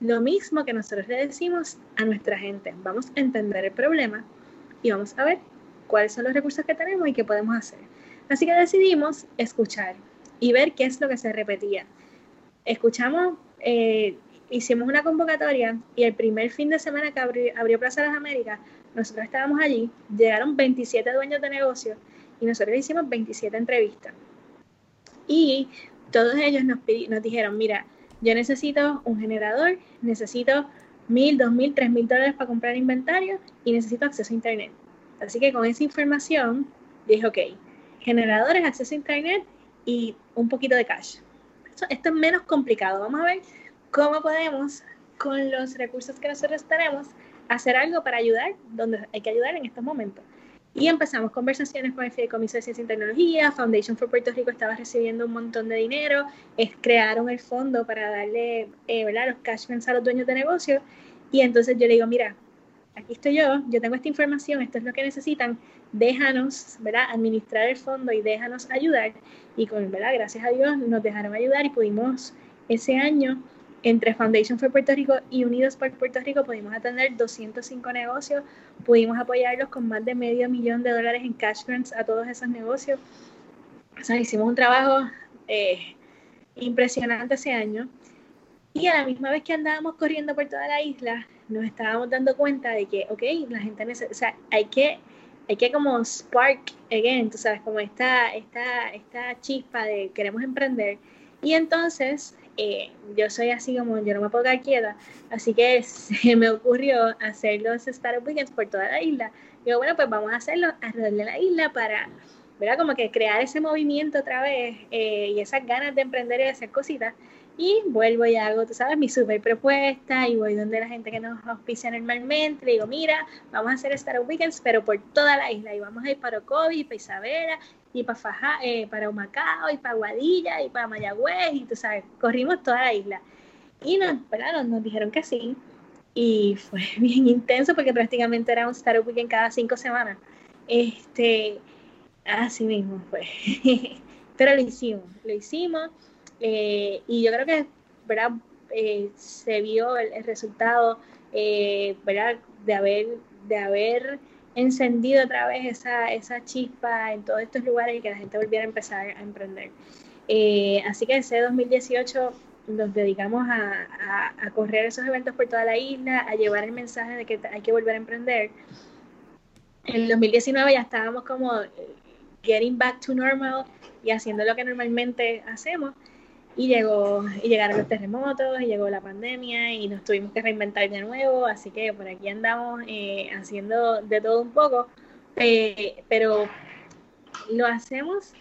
lo mismo que nosotros le decimos a nuestra gente. Vamos a entender el problema y vamos a ver cuáles son los recursos que tenemos y qué podemos hacer. Así que decidimos escuchar y ver qué es lo que se repetía. Escuchamos, eh, hicimos una convocatoria y el primer fin de semana que abrió, Plaza de las Américas, nosotros estábamos allí, llegaron 27 dueños de negocios y nosotros hicimos 27 entrevistas. Y todos ellos nos, nos dijeron, mira, yo necesito un generador, necesito mil, dos mil, tres mil dólares para comprar inventario y necesito acceso a internet. Así que con esa información dije, ok, generadores, acceso a Internet y un poquito de cash. Esto, esto, es menos complicado. Vamos a ver cómo podemos, con los recursos que nosotros tenemos, hacer algo para ayudar donde hay que ayudar en estos momentos. Y empezamos conversaciones con el Fideicomiso de Ciencia y Tecnología, Foundation for Puerto Rico estaba recibiendo un montón de dinero, es, crearon el fondo para darle eh, los cash a los dueños de negocio. Y entonces yo le digo, mira, aquí estoy yo, yo tengo esta información, esto es lo que necesitan, déjanos, ¿verdad? Administrar el fondo y déjanos ayudar. Y con, ¿verdad? Gracias a Dios nos dejaron ayudar y pudimos ese año entre Foundation for Puerto Rico y Unidos por Puerto Rico pudimos atender 205 negocios, pudimos apoyarlos con más de medio millón de dólares en cash grants a todos esos negocios. O sea, hicimos un trabajo eh, impresionante ese año. Y a la misma vez que andábamos corriendo por toda la isla, nos estábamos dando cuenta de que, ok, la gente necesita, o sea, hay que, hay que como spark again, tú sabes, como esta, esta, esta chispa de queremos emprender. Y entonces, eh, yo soy así como, yo no me puedo quedar quieta, así que se me ocurrió hacer los Startup Weekends por toda la isla. Digo, bueno, pues vamos a hacerlo alrededor de la isla para, ¿verdad? Como que crear ese movimiento otra vez eh, y esas ganas de emprender y de hacer cositas y vuelvo y hago, tú sabes, mi super propuesta y voy donde la gente que nos auspicia normalmente, le digo, mira, vamos a hacer Startup Weekends, pero por toda la isla y vamos a ir para Ocovi, para Isabela y para Faja, eh, para Humacao y para Guadilla y para Mayagüez y tú sabes, corrimos toda la isla. Y nos, nos, nos dijeron que sí y fue bien intenso porque prácticamente era un Startup Weekend cada cinco semanas. Este, así mismo fue. pero lo hicimos, lo hicimos eh, y yo creo que ¿verdad? Eh, se vio el, resultado eh, ¿verdad? De, haber, de haber encendido otra vez esa, esa chispa en todos estos lugares y que la gente volviera a empezar a emprender. así que ese 2018 nos dedicamos a, a, correr esos eventos por toda la isla, a llevar el mensaje de que hay que volver a emprender. En el 2019 ya estábamos como getting back to normal y haciendo lo que normalmente hacemos y llegó y llegaron los terremotos y llegó la pandemia y nos tuvimos que reinventar de nuevo así que por aquí andamos eh, haciendo de todo un poco eh, pero lo hacemos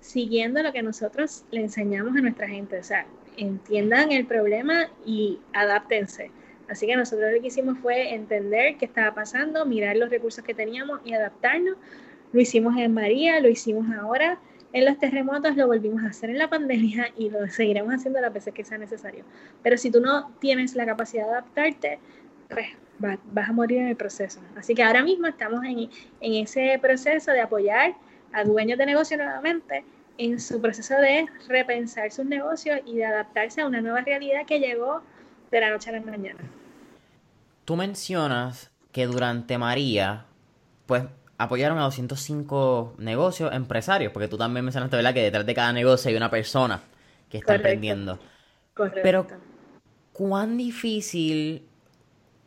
siguiendo lo que nosotros le enseñamos a nuestra gente. O sea entiendan el problema y adáptense. Así que nosotros lo que hicimos fue entender qué estaba pasando mirar los recursos que teníamos y adaptarnos. Lo hicimos en María lo hicimos ahora en los terremotos lo volvimos a hacer en la pandemia y lo seguiremos haciendo las veces que sea necesario. Pero si tú no tienes la capacidad de adaptarte, pues vas a morir en el proceso. Así que ahora mismo estamos en, ese proceso de apoyar a dueños de negocio nuevamente en su proceso de repensar sus negocios y de adaptarse a una nueva realidad que llegó de la noche a la mañana. Tú mencionas que durante María, pues apoyaron a 205 negocios, empresarios, porque tú también mencionaste, ¿verdad? Que detrás de cada negocio hay una persona que está emprendiendo. Correcto. Pero, ¿cuán difícil,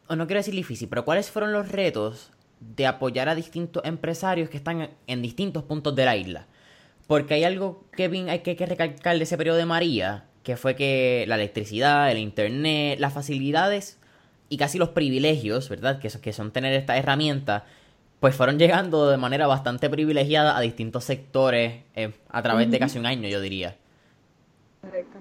o no quiero decir difícil, pero cuáles fueron los retos de apoyar a distintos empresarios que están en distintos puntos de la isla? Porque hay algo, Kevin, hay que, que recalcar de ese periodo de María, que fue que la electricidad, el internet, las facilidades y casi los privilegios, ¿verdad? Que, que son tener esta herramienta, pues fueron llegando de manera bastante privilegiada a distintos sectores eh, a través de casi un año, yo diría. Correcto.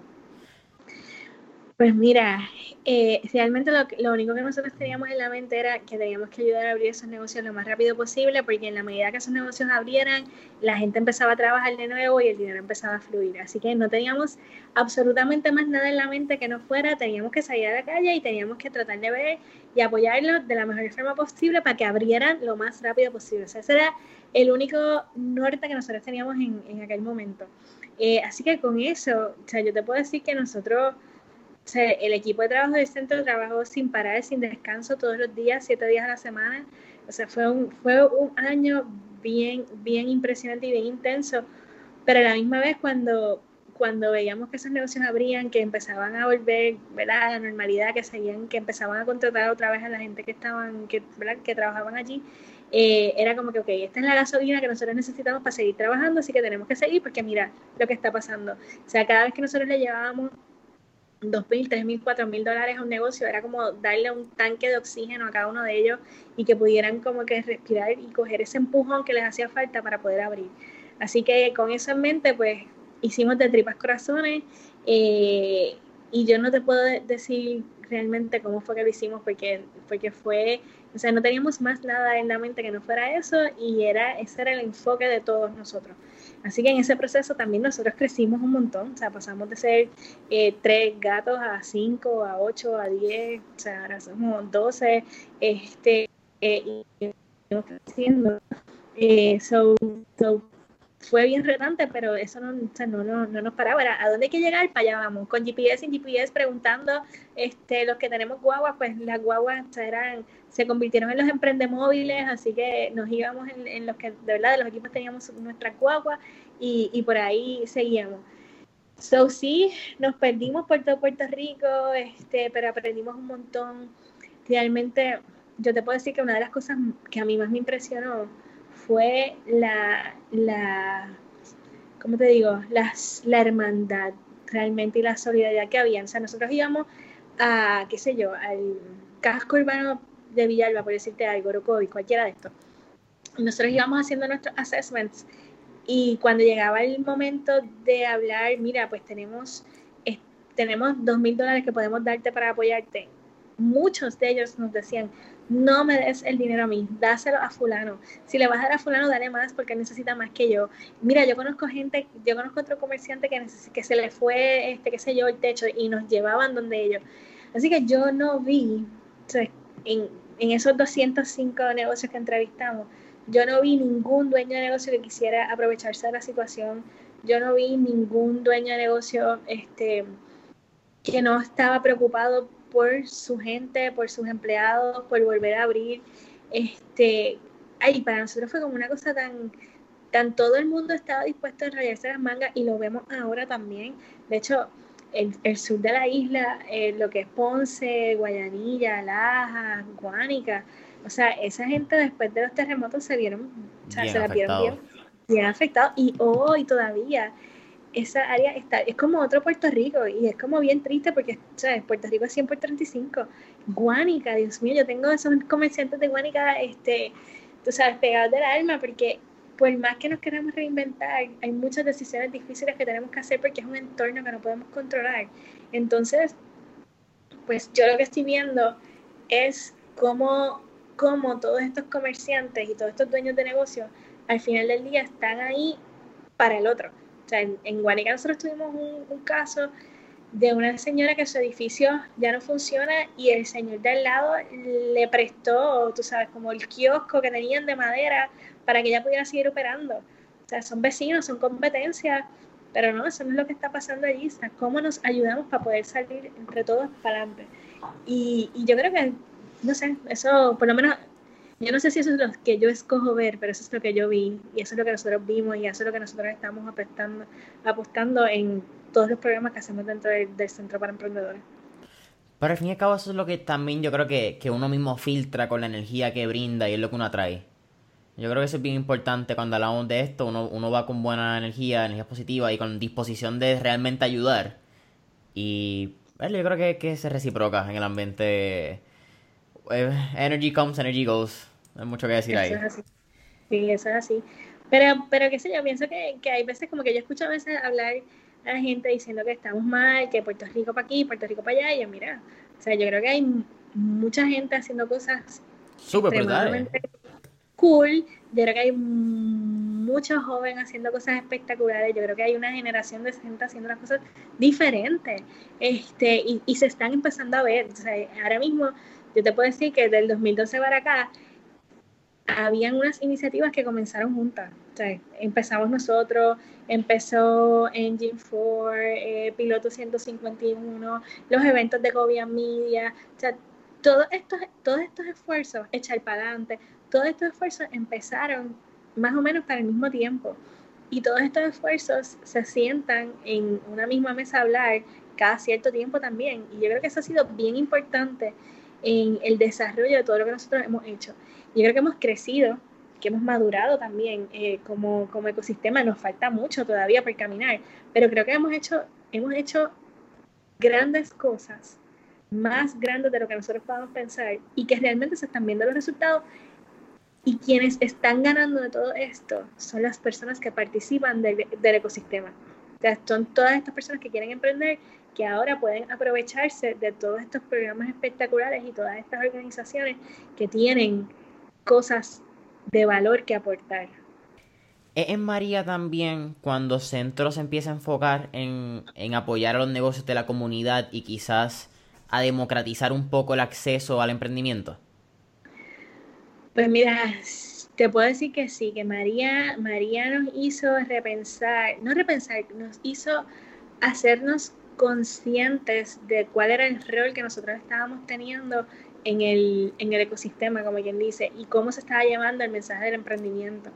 Pues mira, eh, realmente lo, lo, único que nosotros teníamos en la mente era que teníamos que ayudar a abrir esos negocios lo más rápido posible, porque en la medida que esos negocios abrieran, la gente empezaba a trabajar de nuevo y el dinero empezaba a fluir. Así que no teníamos absolutamente más nada en la mente que no fuera, teníamos que salir a la calle y teníamos que tratar de ver y apoyarlos de la mejor forma posible para que abrieran lo más rápido posible. O sea, ese era el único norte que nosotros teníamos en, en aquel momento. Eh, así que con eso, o sea, yo te puedo decir que nosotros el equipo de trabajo del centro trabajó sin parar, sin descanso, todos los días, siete días a la semana. O sea, fue un, fue un año bien, bien impresionante y bien intenso, pero a la misma vez cuando, cuando veíamos que esos negocios abrían, que empezaban a volver ¿verdad? a la normalidad, que seguían, que empezaban a contratar otra vez a la gente que estaban, que, que trabajaban allí, eh, era como que, ok, esta es la gasolina que nosotros necesitamos para seguir trabajando, así que tenemos que seguir porque mira lo que está pasando. O sea, cada vez que nosotros le llevábamos dos mil, tres mil, cuatro mil dólares a un negocio, era como darle un tanque de oxígeno a cada uno de ellos y que pudieran como que respirar y coger ese empujón que les hacía falta para poder abrir. Así que con eso en mente, pues hicimos de tripas corazones eh, y yo no te puedo decir realmente cómo fue que lo hicimos porque, porque fue, o sea, no teníamos más nada en la mente que no fuera eso y era, ese era el enfoque de todos nosotros. Así que en ese proceso también nosotros crecimos un montón, o sea, pasamos de ser eh, tres gatos a cinco, a ocho, a diez, o sea, ahora somos doce, este, eh, y creciendo. Eh, so, so, fue bien retante, pero eso no, no, no, no, nos paraba. Era, ¿A dónde hay que llegar? Para allá vamos. Con GPS, sin GPS, preguntando, este, los que tenemos guaguas, pues las guaguas eran, se convirtieron en los emprendemóviles, así que nos íbamos en, los que, de verdad, de los equipos teníamos nuestra guagua y, y por ahí seguíamos. So, sí, nos perdimos por todo Puerto Rico, este, pero aprendimos un montón. Realmente, yo te puedo decir que una de las cosas que a mí más me impresionó fue la, la ¿cómo te digo? Las, la hermandad realmente y la solidaridad que había. O sea, nosotros íbamos a, qué sé yo, al casco urbano de Villalba, por decirte algo, Orocovi, cualquiera de estos. Nosotros íbamos haciendo nuestros assessments y cuando llegaba el momento de hablar, mira, pues tenemos, tenemos dos mil dólares que podemos darte para apoyarte. Muchos de ellos nos decían, no me des el dinero a mí, dáselo a fulano. Si le vas a dar a fulano, dale más porque necesita más que yo. Mira, yo conozco gente, yo conozco otro comerciante que, que se le fue, este, qué sé yo, el techo y nos llevaban donde ellos. Así que yo no vi, en, en esos 205 negocios que entrevistamos, yo no vi ningún dueño de negocio que quisiera aprovecharse de la situación. Yo no vi ningún dueño de negocio este, que no estaba preocupado por su gente, por sus empleados, por volver a abrir. Este, ay, para nosotros fue como una cosa tan, tan todo el mundo estaba dispuesto a enrollarse las mangas y lo vemos ahora también. De hecho, el, el sur de la isla, eh, lo que es Ponce, Guayanilla, Laja, Guánica, o sea, esa gente después de los terremotos se vieron, o sea, se la vieron bien, bien afectados y hoy todavía esa área está, es como otro Puerto Rico y es como bien triste porque, ¿sabes? Puerto Rico es 100 por 35. Guánica, Dios mío, yo tengo esos comerciantes de Guánica, este, tú sabes, pegados del alma porque por más que nos queramos reinventar, hay muchas decisiones difíciles que tenemos que hacer porque es un entorno que no podemos controlar. Entonces, pues yo lo que estoy viendo es cómo, cómo todos estos comerciantes y todos estos dueños de negocios al final del día están ahí para el otro sea, en, en tuvimos un, caso de una señora que su edificio ya no funciona y el señor de al lado le prestó, tú sabes, como el kiosco que tenían de madera para que ella pudiera seguir operando. O sea, son vecinos, son competencias, pero no, eso no es lo que está pasando allí. O sea, cómo nos ayudamos para poder salir entre todos para adelante. Y, y yo creo que, no sé, eso por lo menos yo no sé si eso es lo que yo escojo ver, pero eso es lo que yo vi y eso es lo que nosotros vimos y eso es lo que nosotros estamos apostando, apostando en todos los programas que hacemos dentro del, Centro para Emprendedores. Pero al fin y al cabo eso es lo que también yo creo que, que uno mismo filtra con la energía que brinda y es lo que uno atrae. Yo creo que eso es bien importante cuando hablamos de esto, uno, uno va con buena energía, energía positiva y con disposición de realmente ayudar. Y yo creo que, que se reciproca en el ambiente. Eh, energy comes, energy goes. Hay mucho que decir ahí. Es así. Sí, eso es así. Pero, pero qué sé yo, pienso que, que hay veces como que yo escucho a veces hablar a la gente diciendo que estamos mal, que Puerto Rico para aquí, Puerto Rico para allá, y yo, mira, o sea, yo creo que hay mucha gente haciendo cosas súper extremadamente cool, yo creo que hay muchos jóvenes haciendo cosas espectaculares, yo creo que hay una generación de gente haciendo las cosas diferentes, este, y, y se están empezando a ver, o sea, ahora mismo yo te puedo decir que del 2012 para acá, habían unas iniciativas que comenzaron juntas. O sea, empezamos nosotros, empezó Engine 4, eh, Piloto 151, los eventos de Gobian Media, o sea, todos estos, todos estos esfuerzos, echar para adelante, todos estos esfuerzos empezaron más o menos para el mismo tiempo. Y todos estos esfuerzos se sientan en una misma mesa a hablar cada cierto tiempo también. Y yo creo que eso ha sido bien importante en el desarrollo de todo lo que nosotros hemos hecho. Yo creo que hemos crecido, que hemos madurado también eh, como, como ecosistema. Nos falta mucho todavía por caminar, pero creo que hemos hecho, hemos hecho grandes cosas, más grandes de lo que nosotros podamos pensar y que realmente se están viendo los resultados. Y quienes están ganando de todo esto son las personas que participan del, del ecosistema. O sea, son todas estas personas que quieren emprender, que ahora pueden aprovecharse de todos estos programas espectaculares y todas estas organizaciones que tienen cosas de valor que aportar. Es en María también cuando Centro se empieza a enfocar en, apoyar a los negocios de la comunidad y quizás a democratizar un poco el acceso al emprendimiento. Pues mira, te puedo decir que sí, que María, María nos hizo repensar, no repensar, nos hizo hacernos conscientes de cuál era el rol que nosotros estábamos teniendo en el, en el ecosistema, como quien dice, y cómo se estaba llevando el mensaje del emprendimiento.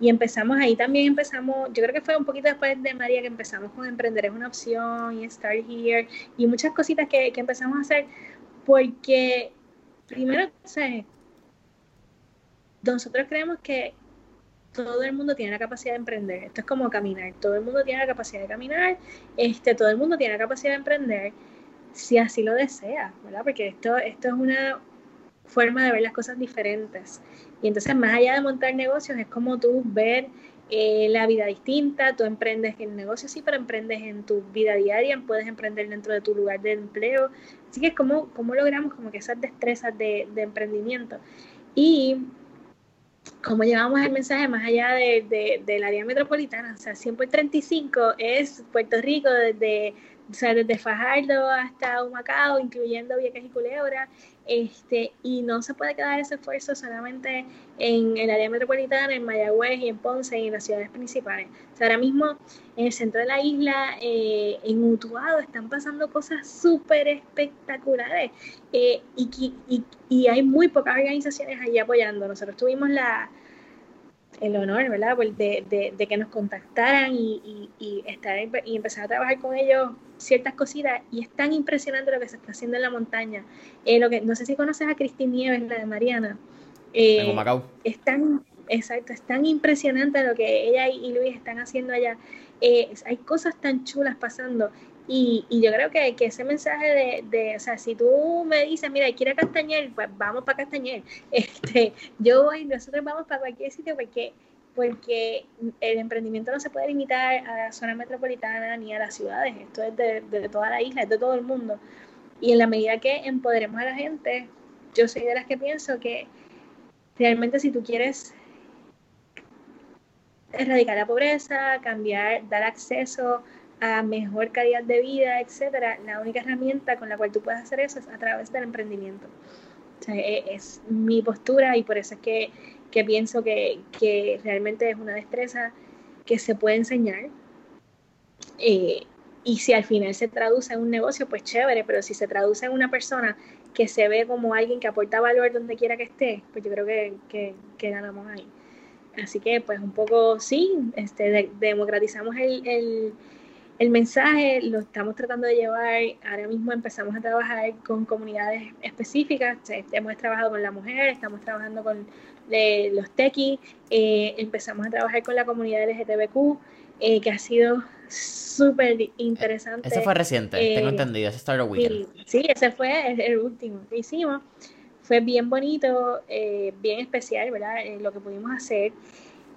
Y empezamos ahí también, empezamos, yo creo que fue un poquito después de María que empezamos con Emprender es una opción y Start Here y muchas cositas que, que empezamos a hacer, porque primero, nosotros creemos que todo el mundo tiene la capacidad de emprender. Esto es como caminar. Todo el mundo tiene la capacidad de caminar. Este, todo el mundo tiene la capacidad de emprender si así lo desea, ¿verdad? Porque esto, esto es una forma de ver las cosas diferentes. Y entonces, más allá de montar negocios, es como tú ver eh, la vida distinta, tú emprendes en negocio, sí, pero emprendes en tu vida diaria, puedes emprender dentro de tu lugar de empleo. Así que es como, logramos como que esas destrezas de, emprendimiento. Y como llevamos el mensaje más allá de, de, área metropolitana, o sea, 100 por 35 es Puerto Rico desde sea, desde Fajardo hasta Humacao, incluyendo Vieques y Culebra, este, y no se puede quedar ese esfuerzo solamente en el área metropolitana, en Mayagüez y en Ponce y en las ciudades principales. O sea, ahora mismo en el centro de la isla, eh, en Utuado, están pasando cosas súper espectaculares eh, y, y, y hay muy pocas organizaciones allí apoyando. Nosotros tuvimos la, el honor, ¿verdad? Pues de, de, que nos contactaran y, y, estar y empezar a trabajar con ellos ciertas cositas y es tan impresionante lo que se está haciendo en la montaña. Eh, lo que, no sé si conoces a Cristín Nieves, la de Mariana. Eh, Macao. Es tan, exacto, es tan impresionante lo que ella y, Luis están haciendo allá. Eh, hay cosas tan chulas pasando y, y, yo creo que, que ese mensaje de, o sea, si tú me dices, mira, quiero Castañer, pues vamos para Castañer. Este, yo voy, nosotros vamos para cualquier sitio porque, porque el emprendimiento no se puede limitar a la zona metropolitana ni a las ciudades. Esto es de, de toda la isla, es de todo el mundo. Y en la medida que empoderemos a la gente, yo soy de las que pienso que realmente si tú quieres erradicar la pobreza, cambiar, dar acceso a mejor calidad de vida, etcétera, la única herramienta con la cual tú puedes hacer eso es a través del emprendimiento. E, es, mi postura y por eso es que, pienso que, realmente es una destreza que se puede enseñar eh, Y si al final se traduce en un negocio, pues chévere, pero si se traduce en una persona que se ve como alguien que aporta valor donde quiera que esté, pues yo creo que, que, ganamos ahí. Así que pues un poco sí, este, democratizamos el, el, mensaje, lo estamos tratando de llevar, ahora mismo empezamos a trabajar con comunidades específicas, hemos trabajado con la mujer, estamos trabajando con los techies, eh, empezamos a trabajar con la comunidad LGTBQ, eh, que ha sido súper interesante. Ese fue reciente, tengo eh, entendido, ese Startup Weekend. Sí, ese fue el, último que hicimos. Fue bien bonito, eh, bien especial, ¿verdad? lo que pudimos hacer.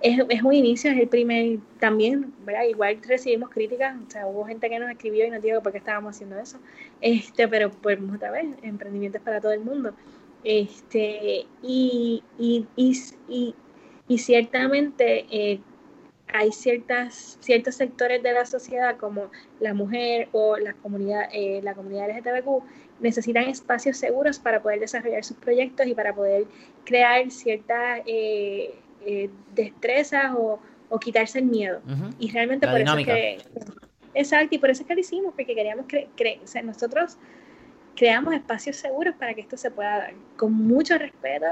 Es, es, un inicio, es el primer también, ¿verdad? Igual recibimos críticas, o sea, hubo gente que nos escribió y nos dijo por qué estábamos haciendo eso. Este, pero pues otra vez, emprendimientos para todo el mundo. Este, y, y, y, y ciertamente eh, hay ciertas, ciertos sectores de la sociedad como la mujer o la comunidad, eh, la comunidad LGTBQ necesitan espacios seguros para poder desarrollar sus proyectos y para poder crear ciertas eh, eh, destrezas o, quitarse el miedo. Y realmente por eso es que... Exacto, y por eso es que lo hicimos, porque queríamos creer, o sea, nosotros creamos espacios seguros para que esto se pueda dar, con mucho respeto,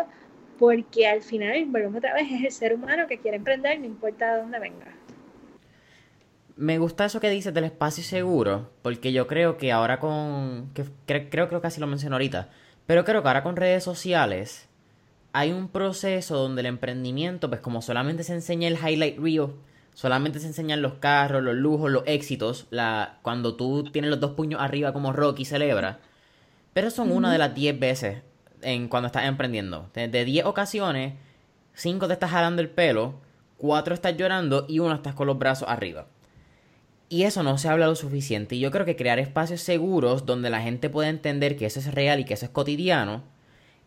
porque al final, volvemos otra vez, es el ser humano que quiere emprender, no importa de dónde venga. Me gusta eso que dices del espacio seguro, porque yo creo que ahora con, que, creo, creo que casi lo mencioné ahorita, pero creo que ahora con redes sociales hay un proceso donde el emprendimiento, pues como solamente se enseña el highlight reel, solamente se enseñan los carros, los lujos, los éxitos, la, cuando tú tienes los dos puños arriba como Rocky celebra, pero son una de las diez veces en cuando estás emprendiendo. De 10 ocasiones, 5 te estás jalando el pelo, 4 estás llorando y 1 estás con los brazos arriba. Y eso no se habla lo suficiente. Y yo creo que crear espacios seguros donde la gente pueda entender que eso es real y que eso es cotidiano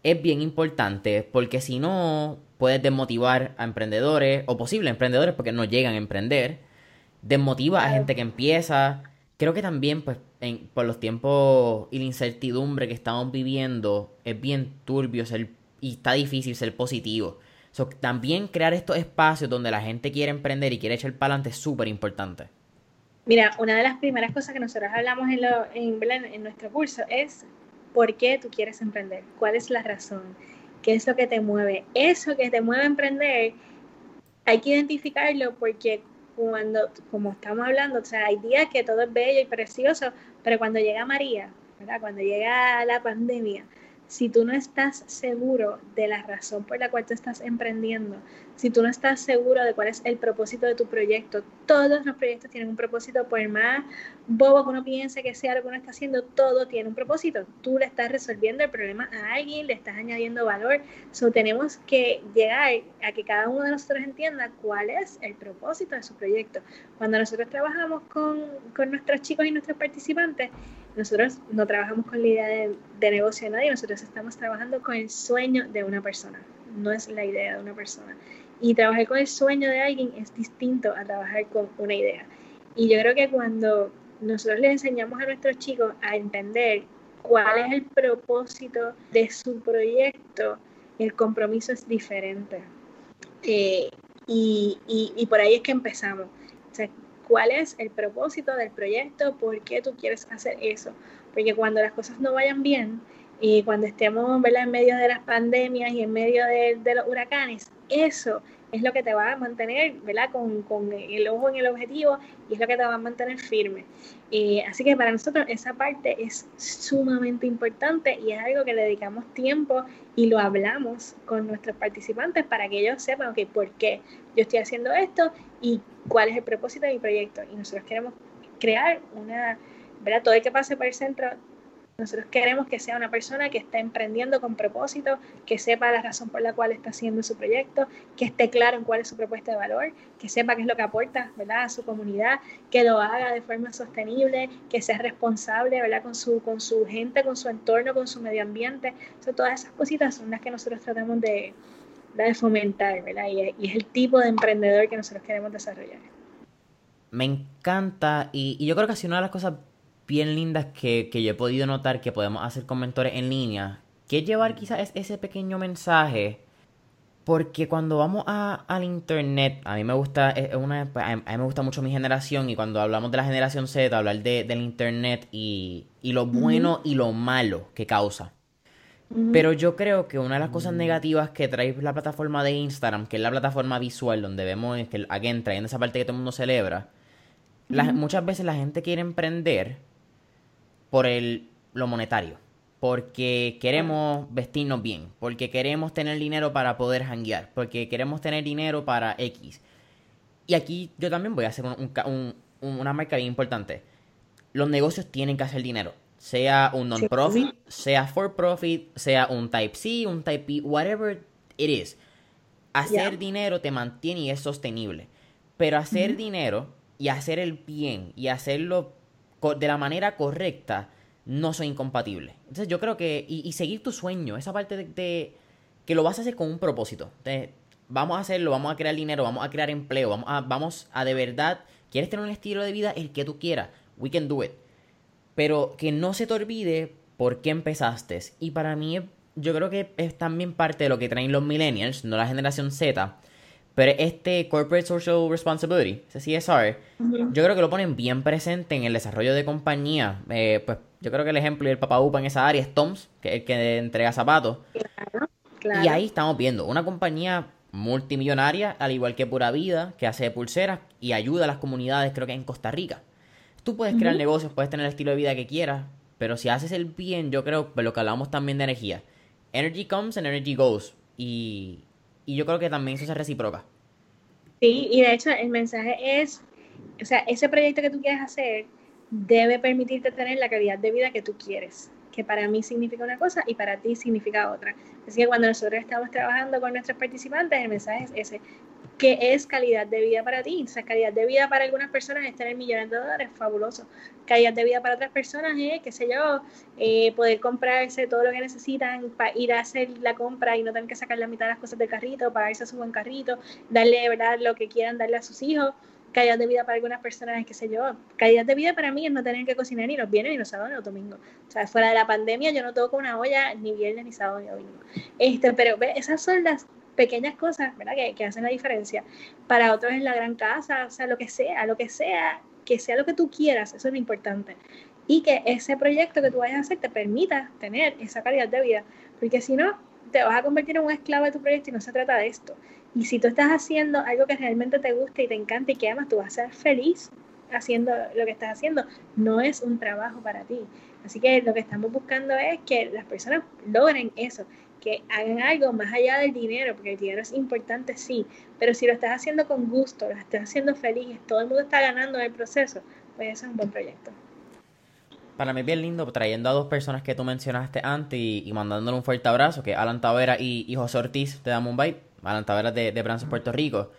es bien importante porque si no puedes desmotivar a emprendedores o posibles emprendedores porque no llegan a emprender. Desmotiva a gente que empieza. Creo que también pues por los tiempos y la incertidumbre que estamos viviendo, es bien turbio ser, y está difícil ser positivo. también crear estos espacios donde la gente quiere emprender y quiere echar para adelante es súper importante. Mira, una de las primeras cosas que nosotros hablamos en, lo, en, en nuestro curso es por qué tú quieres emprender, cuál es la razón, qué es lo que te mueve. Eso que te mueve a emprender, hay que identificarlo porque cuando, como estamos hablando, o sea, hay días que todo es bello y precioso, pero cuando llega María, ¿verdad? Cuando llega la pandemia, si tú no estás seguro de la razón por la cual tú estás emprendiendo, si tú no estás seguro de cuál es el propósito de tu proyecto, todos los proyectos tienen un propósito, por más bobo que uno piense que sea lo que uno está haciendo, todo tiene un propósito. Tú le estás resolviendo el problema a alguien, le estás añadiendo valor. So, tenemos que llegar a que cada uno de nosotros entienda cuál es el propósito de su proyecto. Cuando nosotros trabajamos con, con nuestros chicos y nuestros participantes, nosotros no trabajamos con la idea de, negocio de nadie, nosotros estamos trabajando con el sueño de una persona, no es la idea de una persona. Y trabajar con el sueño de alguien es distinto a trabajar con una idea. Y yo creo que cuando nosotros les enseñamos a nuestros chicos a entender cuál es el propósito de su proyecto, el compromiso es diferente. Eh, y, y, por ahí es que empezamos. O sea, cuál es el propósito del proyecto, por qué tú quieres hacer eso. Porque cuando las cosas no vayan bien y cuando estemos en medio de las pandemias y en medio de, los huracanes, eso es lo que te va a mantener ¿verdad? Con, con, el ojo en el objetivo y es lo que te va a mantener firme. Eh, así que para nosotros esa parte es sumamente importante y es algo que le dedicamos tiempo y lo hablamos con nuestros participantes para que ellos sepan, ok, por qué yo estoy haciendo esto y cuál es el propósito de mi proyecto. Y nosotros queremos crear una, ¿verdad? Todo el que pase por el centro nosotros queremos que sea una persona que esté emprendiendo con propósito, que sepa la razón por la cual está haciendo su proyecto, que esté claro en cuál es su propuesta de valor, que sepa qué es lo que aporta ¿verdad? a su comunidad, que lo haga de forma sostenible, que sea responsable ¿verdad? Con, su, con su gente, con su entorno, con su medio ambiente. todas esas cositas son las que nosotros tratamos de, de fomentar ¿verdad? Y, es el tipo de emprendedor que nosotros queremos desarrollar. Me encanta y, yo creo que así una de las cosas bien lindas que, yo he podido notar que podemos hacer con mentores en línea, que llevar quizás ese pequeño mensaje Porque cuando vamos a, al internet, a mí me gusta, es una, a mí me gusta mucho mi generación y cuando hablamos de la generación Z, hablar de, del internet y, y lo bueno y lo malo que causa. Pero yo creo que una de las cosas negativas que trae la plataforma de Instagram, que es la plataforma visual donde vemos que again trayendo esa parte que todo el mundo celebra, muchas veces la gente quiere emprender por el, lo monetario. Porque queremos vestirnos bien, porque queremos tener dinero para poder hanguear, porque queremos tener dinero para X. Y aquí yo también voy a hacer una marca bien importante. Los negocios tienen que hacer dinero sea un non-profit, sea for-profit, sea un Type C, un Type B, whatever it is. Hacer dinero te mantiene y es sostenible. Pero hacer dinero y hacer el bien y hacerlo de la manera correcta no son incompatibles. Entonces yo creo que, y, seguir tu sueño, esa parte de, que lo vas a hacer con un propósito. vamos a hacerlo, vamos a crear dinero, vamos a crear empleo, vamos a, vamos a de verdad, quieres tener un estilo de vida el que tú quieras, we can do it pero que no se te olvide por qué empezaste. Y para mí, yo creo que es también parte de lo que traen los millennials, no la generación Z. Pero este Corporate Social Responsibility, ese CSR, yo creo que lo ponen bien presente en el desarrollo de compañía. Eh, pues yo creo que el ejemplo y el papá upa en esa área es Toms, que es el que entrega zapatos. Y ahí estamos viendo una compañía multimillonaria, al igual que Pura Vida, que hace pulseras y ayuda a las comunidades, creo que en Costa Rica. Tú puedes crear negocios, puedes tener el estilo de vida que quieras, pero si haces el bien, yo creo, lo que hablamos también de energía. Energy comes and energy goes. Y, y yo creo que también eso se reciproca. Sí, y de hecho el mensaje es, o sea, ese proyecto que tú quieres hacer debe permitirte tener la calidad de vida que tú quieres, que para mí significa una cosa y para ti significa otra. Así que cuando nosotros estamos trabajando con nuestros participantes, el mensaje es ese, ¿Qué es calidad de vida para ti? O sea, calidad de vida para algunas personas es tener millones de dólares, fabuloso. Calidad de vida para otras personas es, qué sé yo, eh, poder comprarse todo lo que necesitan para ir a hacer la compra y no tener que sacar la mitad de las cosas del carrito, pagarse su buen carrito, darle verdad lo que quieran darle a sus hijos. Calidad de vida para algunas personas es, qué sé yo. Calidad de vida para mí es no tener que cocinar ni los viernes, ni los sábados, ni los domingos. O sea, fuera de la pandemia yo no toco una olla ni viernes, ni sábado, ni domingo. Este, pero esas son las pequeñas cosas, ¿verdad? Que, que, hacen la diferencia. Para otros en la gran casa, o sea, lo que sea, lo que sea, que sea lo que tú quieras, eso es lo importante. Y que ese proyecto que tú vayas a hacer te permita tener esa calidad de vida, porque si no, te vas a convertir en un esclavo de tu proyecto y no se trata de esto. Y si tú estás haciendo algo que realmente te gusta y te encanta y que amas, tú vas a ser feliz haciendo lo que estás haciendo. No es un trabajo para ti. Así que lo que estamos buscando es que las personas logren eso, que hagan algo más allá del dinero, porque el dinero es importante, sí, pero si lo estás haciendo con gusto, lo estás haciendo feliz, todo el mundo está ganando en el proceso, pues eso es un buen proyecto. Para mí es bien lindo trayendo a dos personas que tú mencionaste antes y, mandándole un fuerte abrazo, que Alan Tavera y, José Ortiz de Mumbai, Alan Tavera de, de Branson, Puerto Rico.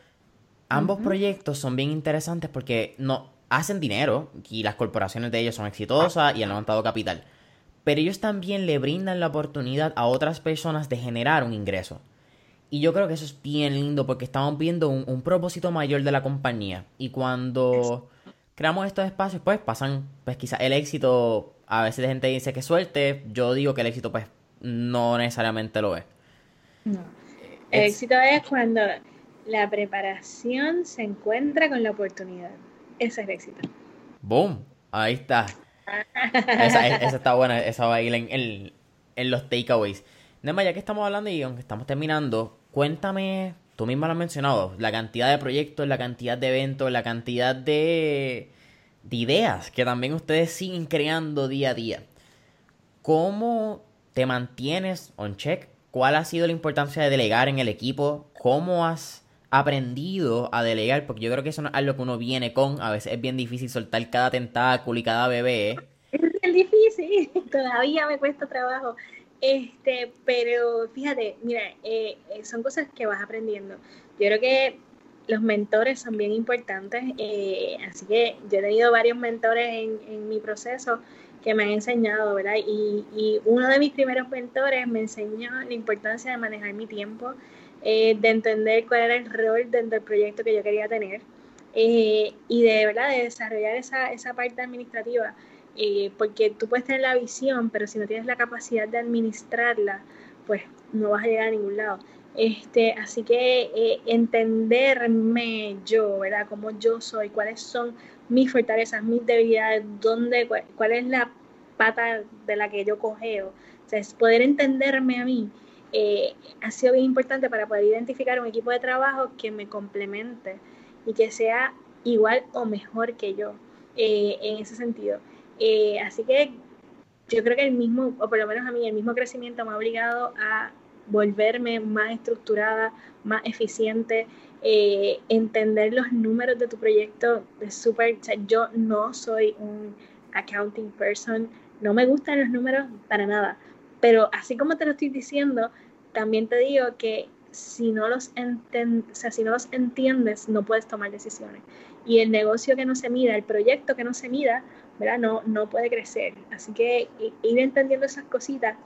Ambos proyectos son bien interesantes porque no hacen dinero y las corporaciones de ellos son exitosas y han levantado capital pero ellos también le brindan la oportunidad a otras personas de generar un ingreso. Y yo creo que eso es bien lindo porque estamos viendo un, propósito mayor de la compañía. Y cuando creamos estos espacios, pues pasan, pues quizás el éxito, a veces la gente dice que suerte, yo digo que el éxito pues no necesariamente lo es. No. El éxito es cuando la preparación se encuentra con la oportunidad. Ese es el éxito. Boom, ahí está. esa, está buena, esa va a ir en, en, los takeaways. Nema, ya que estamos hablando y aunque estamos terminando, cuéntame, tú misma lo has mencionado, la cantidad de proyectos, la cantidad de eventos, la cantidad de, de ideas que también ustedes siguen creando día a día. ¿Cómo te mantienes on check? ¿Cuál ha sido la importancia de delegar en el equipo? ¿Cómo has aprendido a delegar, porque yo creo que eso no es algo que uno viene con, a veces es bien difícil soltar cada tentáculo y cada bebé. Es bien difícil, todavía me cuesta trabajo. Este, pero fíjate, mira, eh, eh, son cosas que vas aprendiendo. Yo creo que los mentores son bien importantes, eh, así que yo he tenido varios mentores en, en, mi proceso que me han enseñado, ¿verdad? Y, y uno de mis primeros mentores me enseñó la importancia de manejar mi tiempo, eh, de entender cuál era el rol dentro del proyecto que yo quería tener eh, y de verdad de desarrollar esa, esa parte administrativa, eh, porque tú puedes tener la visión, pero si no tienes la capacidad de administrarla, pues no vas a llegar a ningún lado. Este, así que eh, entenderme yo, ¿verdad? Como yo soy, cuáles son mis fortalezas, mis debilidades, dónde, cuál, es la pata de la que yo cogeo. O es poder entenderme a mí eh, ha sido bien importante para poder identificar un equipo de trabajo que me complemente y que sea igual o mejor que yo eh, en ese sentido. Así que yo creo que el mismo, o por lo menos a mí, el mismo crecimiento me ha obligado a volverme más estructurada, más eficiente, eh, entender los números de tu proyecto es súper, yo no soy un accounting person, no me gustan los números para nada, pero así como te lo estoy diciendo, también te digo que si no los, si no los entiendes, no puedes tomar decisiones. Y el negocio que no se mida, el proyecto que no se mida, ¿verdad? No, no puede crecer. Así que ir entendiendo esas cositas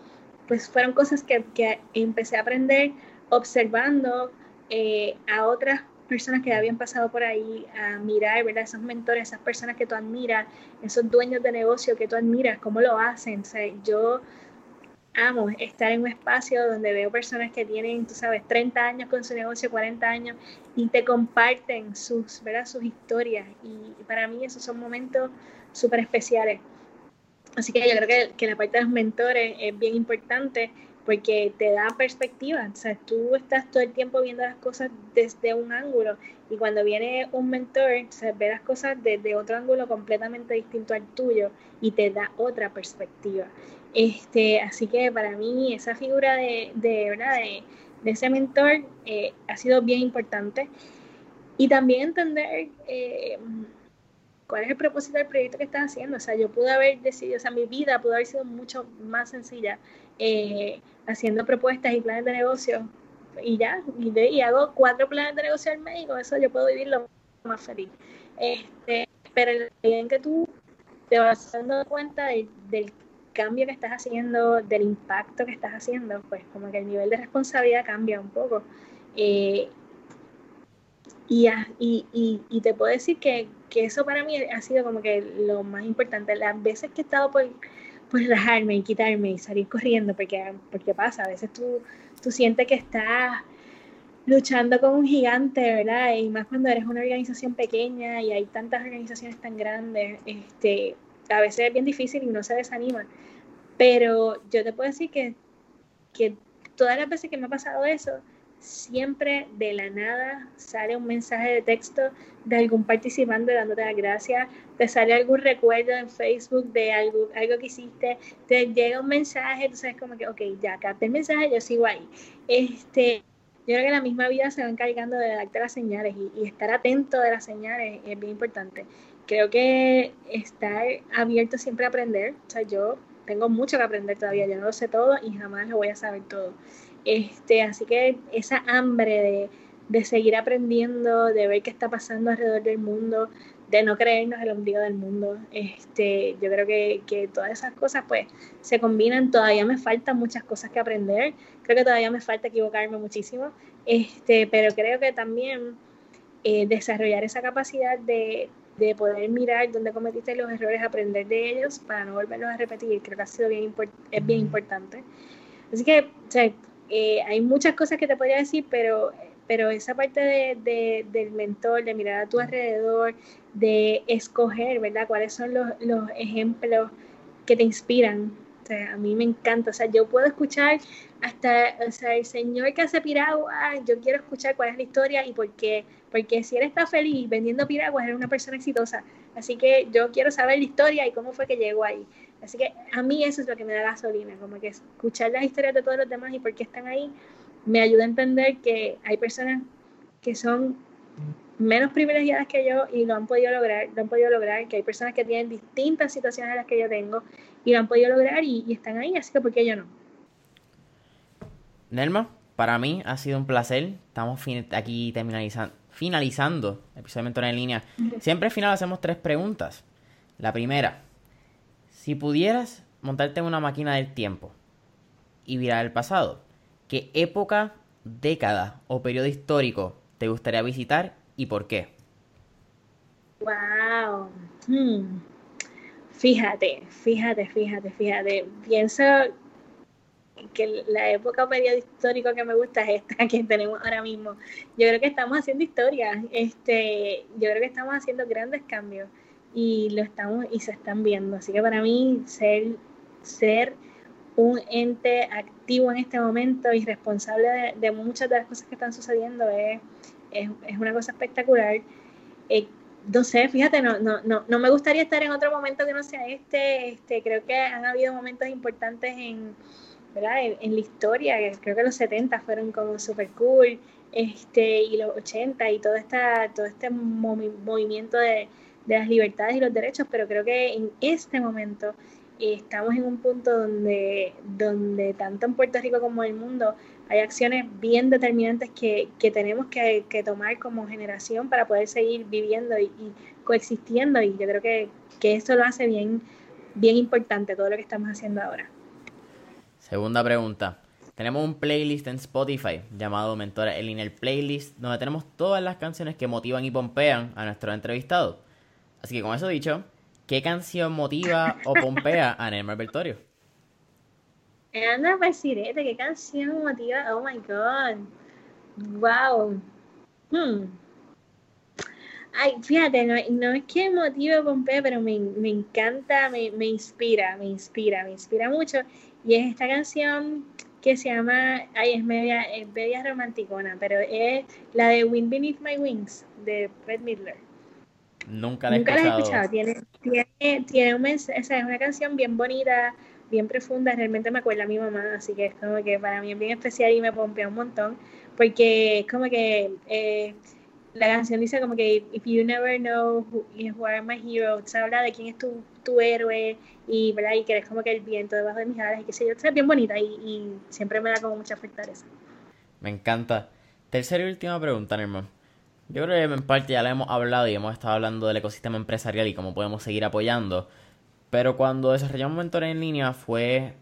pues fueron cosas que, que empecé a aprender observando eh, a otras personas que habían pasado por ahí, a mirar, ¿verdad? Esos mentores, esas personas que tú admiras, esos dueños de negocio que tú admiras, cómo lo hacen. O yo amo estar en un espacio donde veo personas que tienen, tú sabes, 30 años con su negocio, 40 años, y te comparten sus, ¿verdad? sus historias. Y para mí esos son momentos súper especiales. Así que yo creo que, la parte de los mentores es bien importante porque te da perspectiva. O sea, tú estás todo el tiempo viendo las cosas desde un ángulo y cuando viene un mentor, o ve las cosas desde otro ángulo completamente distinto al tuyo y te da otra perspectiva. Este, así que para mí esa figura de, de, ¿verdad? de, ese mentor eh, ha sido bien importante. Y también entender eh, cuál es el propósito del proyecto que estás haciendo. O sea, yo pude haber decidido, o sea, mi vida pudo haber sido mucho más sencilla eh, haciendo propuestas y planes de negocio y ya, y, hago cuatro planes de negocio al mes eso yo puedo vivirlo más feliz. Este, pero en que tú te vas dando cuenta del cambio que estás haciendo, del impacto que estás haciendo, pues como que el nivel de responsabilidad cambia un poco. Eh, y, y, y, te puedo decir que, que, eso para mí ha sido como que lo más importante. Las veces que he estado por, por rajarme y quitarme y salir corriendo, porque, porque pasa, a veces tú, tú sientes que estás luchando con un gigante, ¿verdad? Y más cuando eres una organización pequeña y hay tantas organizaciones tan grandes, este, a veces es bien difícil y no se desanima. Pero yo te puedo decir que, que todas las veces que me ha pasado eso, siempre de la nada sale un mensaje de texto de algún participante dándote las gracias, te sale algún recuerdo en Facebook de algo, algo que hiciste, te llega un mensaje, tú sabes como que, ok, ya capté el mensaje, yo sigo ahí. Este, yo creo que la misma vida se va encargando de darte las señales y, y estar atento de las señales es bien importante. Creo que estar abierto siempre a aprender, o sea, yo tengo mucho que aprender todavía, yo no lo sé todo y jamás lo voy a saber todo. Este, así que esa hambre de, seguir aprendiendo, de ver qué está pasando alrededor del mundo, de no creernos el ombligo del mundo. Este, yo creo que, que, todas esas cosas pues se combinan. Todavía me faltan muchas cosas que aprender. Creo que todavía me falta equivocarme muchísimo. Este, pero creo que también eh, desarrollar esa capacidad de, de, poder mirar dónde cometiste los errores, aprender de ellos para no volverlos a repetir, creo que ha sido bien, es bien importante. Así que, o sea, eh, hay muchas cosas que te podría decir, pero, pero esa parte de, del mentor, de mirar a tu alrededor, de escoger, ¿verdad? ¿Cuáles son los, los ejemplos que te inspiran? A mí me encanta, o sea, yo puedo escuchar hasta, o sea, el señor que hace piragua, yo quiero escuchar cuál es la historia y por qué, porque si él está feliz vendiendo piraguas, es una persona exitosa, así que yo quiero saber la historia y cómo fue que llegó ahí. Así que a mí eso es lo que me da gasolina, como que escuchar las historias de todos los demás y por qué están ahí, me ayuda a entender que hay personas que son menos privilegiadas que yo y lo han podido lograr, lo han podido lograr, que hay personas que tienen distintas situaciones a las que yo tengo y lo han podido lograr y, están ahí, así que ¿por qué yo no? Nelma, para mí ha sido un placer. Estamos aquí finalizando el episodio de Mentor en línea. Siempre al final hacemos tres preguntas. La primera, si pudieras montarte en una máquina del tiempo y virar el pasado, ¿qué época, década o periodo histórico te gustaría visitar y por qué? Wow. Hmm. Fíjate, fíjate, fíjate, fíjate. Pienso que la época periodo histórico que me gusta es esta que tenemos ahora mismo. Yo creo que estamos haciendo historia, este, yo creo que estamos haciendo grandes cambios y lo estamos y se están viendo. Así que para mí ser, ser un ente activo en este momento y responsable de, muchas de las cosas que están sucediendo es, es, es una cosa espectacular. Eh, no sé, fíjate, no, no, no, no me gustaría estar en otro momento que no sea este. este creo que han habido momentos importantes en, ¿verdad? en, la historia, creo que los 70 fueron como super cool, este, y los 80 y todo, esta, todo este movimiento de, de las libertades y los derechos, pero creo que en este momento estamos en un punto donde, donde tanto en Puerto Rico como en el mundo hay acciones bien determinantes que, tenemos que, tomar como generación para poder seguir viviendo y, coexistiendo y yo creo que, que eso lo hace bien, bien importante todo lo que estamos haciendo ahora. Segunda pregunta. Tenemos un playlist en Spotify llamado Mentora en el Playlist, donde tenemos todas las canciones que motivan y pompean a nuestros entrevistados. Así que con eso dicho, ¿Qué canción motiva o pompea a Neymar Bertorio? Anda, Sirete, ¿qué canción motiva? Oh my god. Wow. Hmm. Ay, fíjate, no, es que motive o pompea, pero me, encanta, me, inspira, me inspira, me inspira mucho. Y es esta canción que se llama, ay, es media, es media romanticona, pero es la de Wind Beneath My Wings, de Fred Midler. Nunca la he escuchado. Tiene, tiene, un mensaje, es una canción bien bonita, bien profunda, realmente me acuerda a mi mamá, así que es como que para mí es bien especial y me pompea un montón, porque es como que eh, la canción dice como que if you never know who, who are my hero, se habla de quién es tu, tu héroe y, ¿verdad? y que eres como que el viento debajo de mis alas y qué sé yo, es bien bonita y, y, siempre me da como mucha fortaleza. Me encanta. Tercera y última pregunta, hermano. Yo creo que en parte ya le hemos hablado y hemos estado hablando del ecosistema empresarial y cómo podemos seguir apoyando. Pero cuando desarrollamos Mentores en línea fue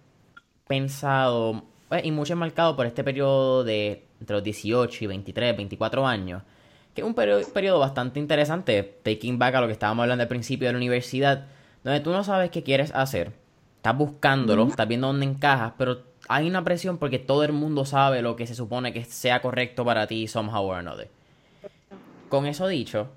pensado pues, y mucho enmarcado por este periodo de entre los 18 y 23, 24 años, que es un periodo, bastante interesante, taking back a lo que estábamos hablando al principio de la universidad, donde tú no sabes qué quieres hacer, estás buscándolo, estás viendo dónde encajas, pero hay una presión porque todo el mundo sabe lo que se supone que sea correcto para ti somehow or another. Con eso dicho,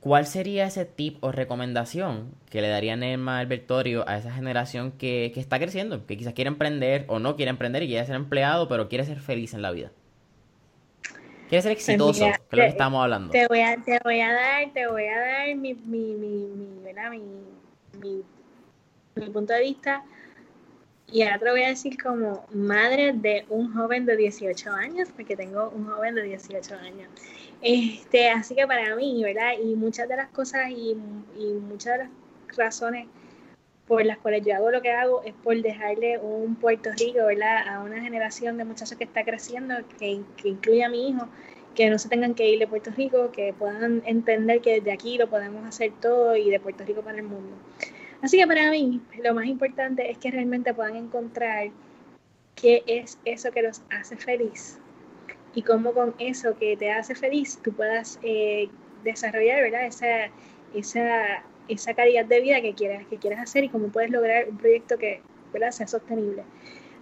¿cuál sería ese tip o recomendación que le daría Nelma Albertorio a esa generación que, está creciendo, que quizás quiere emprender o no quiere emprender y quiere ser empleado, pero quiere ser feliz en la vida? Quiere ser pues exitoso, que es lo que estamos hablando. Te voy a, te voy a dar, te voy a dar mi, mi, mi, mi, mi punto de vista y ahora te voy a decir como madre de un joven de 18 años, porque tengo un joven de 18 años. Este, así que para mí, ¿verdad? Y muchas de las cosas y, muchas de las razones por las cuales yo hago lo que hago es por dejarle un Puerto Rico, ¿verdad? A una generación de muchachos que está creciendo, que, que incluye a mi hijo, que no se tengan que ir de Puerto Rico, que puedan entender que desde aquí lo podemos hacer todo y de Puerto Rico para el mundo. Así que para mí lo más importante es que realmente puedan encontrar qué es eso que los hace feliz y cómo con eso que te hace feliz tú puedas eh, desarrollar ¿verdad? Esa, esa, esa calidad de vida que quieras, que quieras hacer y cómo puedes lograr un proyecto que ¿verdad? sea sostenible.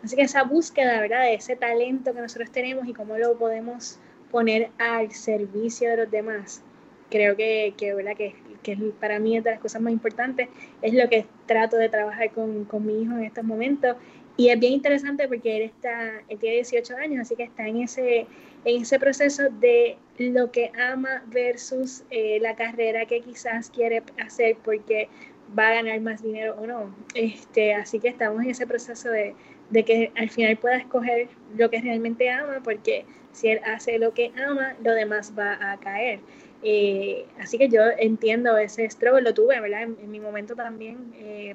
Así que esa búsqueda ¿verdad? de ese talento que nosotros tenemos y cómo lo podemos poner al servicio de los demás, creo que, que, ¿verdad? que, que para mí es de las cosas más importantes, es lo que trato de trabajar con, con mi hijo en estos momentos y es bien interesante porque él, está, él tiene 18 años, así que está en ese, en ese proceso de lo que ama versus eh, la carrera que quizás quiere hacer porque va a ganar más dinero o no. Este, así que estamos en ese proceso de, de que al final pueda escoger lo que realmente ama, porque si él hace lo que ama, lo demás va a caer. Eh, así que yo entiendo ese struggle, lo tuve, ¿verdad? En, mi momento también. Eh,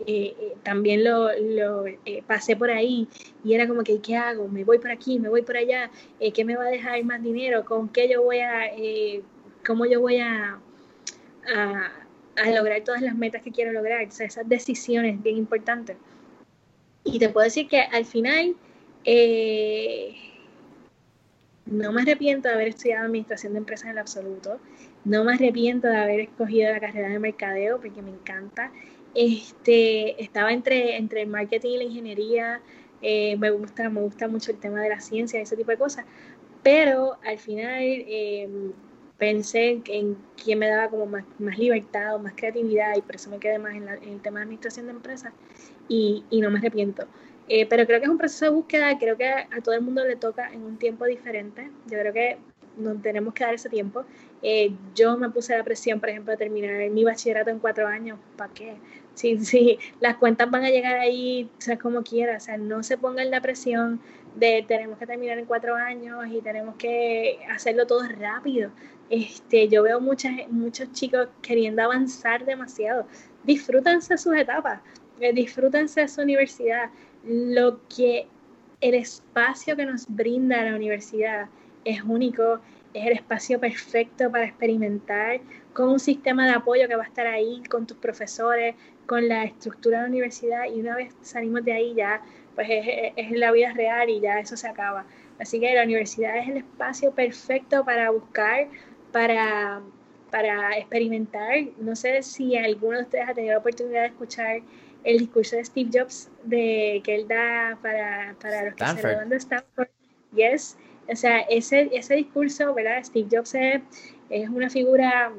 eh, eh, también lo, lo eh, pasé por ahí y era como que, ¿qué hago? ¿Me voy por aquí? ¿Me voy por allá? ¿Qué me va a dejar más dinero? ¿Con qué yo voy a, cómo yo voy a, a, lograr todas las metas que quiero lograr? O sea, esas decisiones bien importantes. Y te puedo decir que al final no me arrepiento de haber estudiado administración de empresas en el absoluto. No me arrepiento de haber escogido la carrera de mercadeo porque me encanta este, estaba entre, entre el marketing y la ingeniería, eh, me gusta, me gusta mucho el tema de la ciencia, ese tipo de cosas, pero al final eh, pensé en quién me daba como más, más, libertad o más creatividad y por eso me quedé más en, el tema de administración de empresas y, y no me arrepiento. Eh, pero creo que es un proceso de búsqueda, creo que a, todo el mundo le toca en un tiempo diferente. Yo creo que no tenemos que dar ese tiempo. Eh, yo me puse la presión, por ejemplo, de terminar mi bachillerato en cuatro años. ¿Para qué? Sí, sí, las cuentas van a llegar ahí, sea, como quiera. O sea, no se pongan la presión de tenemos que terminar en cuatro años y tenemos que hacerlo todo rápido. Este, yo veo muchas, muchos chicos queriendo avanzar demasiado. Disfrútense sus etapas, eh, disfrútense su universidad. Lo que el espacio que nos brinda la universidad es único, es el espacio perfecto para experimentar con un sistema de apoyo que va a estar ahí con tus profesores, con la estructura de la universidad y una vez salimos de ahí ya, pues es, es la vida real y ya eso se acaba. Así que la universidad es el espacio perfecto para buscar, para, para experimentar. No sé si alguno de ustedes ha tenido la oportunidad de escuchar el discurso de Steve Jobs de, que él da para, para los que se graduan de Stanford. Yes. O sea, ese, ese discurso, ¿verdad? Steve Jobs es, es una figura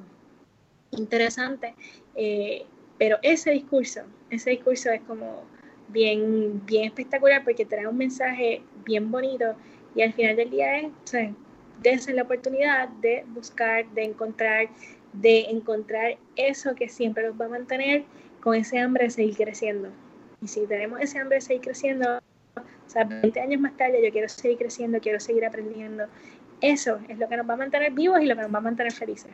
interesante, eh, pero ese discurso, ese discurso es como bien, bien espectacular porque trae un mensaje bien bonito y al final del día es, o sea, la oportunidad de buscar, de encontrar, de encontrar eso que siempre nos va a mantener con ese hambre de seguir creciendo. Y si tenemos ese hambre de seguir creciendo, o sea, 20 años más tarde yo quiero seguir creciendo, quiero seguir aprendiendo. Eso es lo que nos va a mantener vivos y lo que nos va a mantener felices.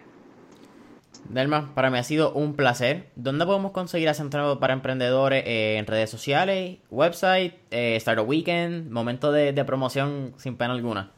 Delma, para mí ha sido un placer. ¿Dónde podemos conseguir a Centro para Emprendedores? Eh, ¿En redes sociales? ¿Website? Eh, ¿Startup Weekend? ¿Momento de, de promoción sin pena alguna?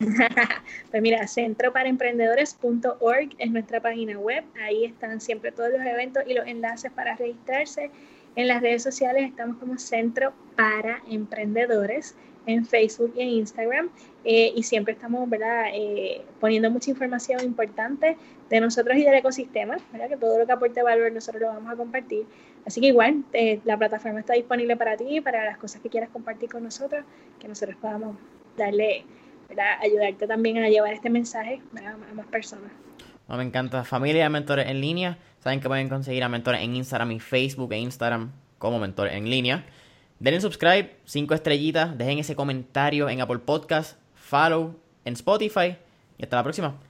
pues mira, centroparaemprendedores.org es nuestra página web. Ahí están siempre todos los eventos y los enlaces para registrarse. En las redes sociales estamos como Centro para Emprendedores en Facebook y en Instagram. Eh, y siempre estamos ¿verdad? Eh, poniendo mucha información importante de nosotros y del ecosistema, ¿verdad? que todo lo que aporte valor nosotros lo vamos a compartir. Así que igual, eh, la plataforma está disponible para ti, para las cosas que quieras compartir con nosotros, que nosotros podamos darle, ayudarte también a llevar este mensaje a, más personas. me encanta. Familia de Mentores en Línea. Saben que pueden conseguir a Mentores en Instagram y Facebook e Instagram como Mentores en Línea. Denle subscribe, cinco estrellitas, dejen ese comentario en Apple Podcast, follow en Spotify y hasta la próxima.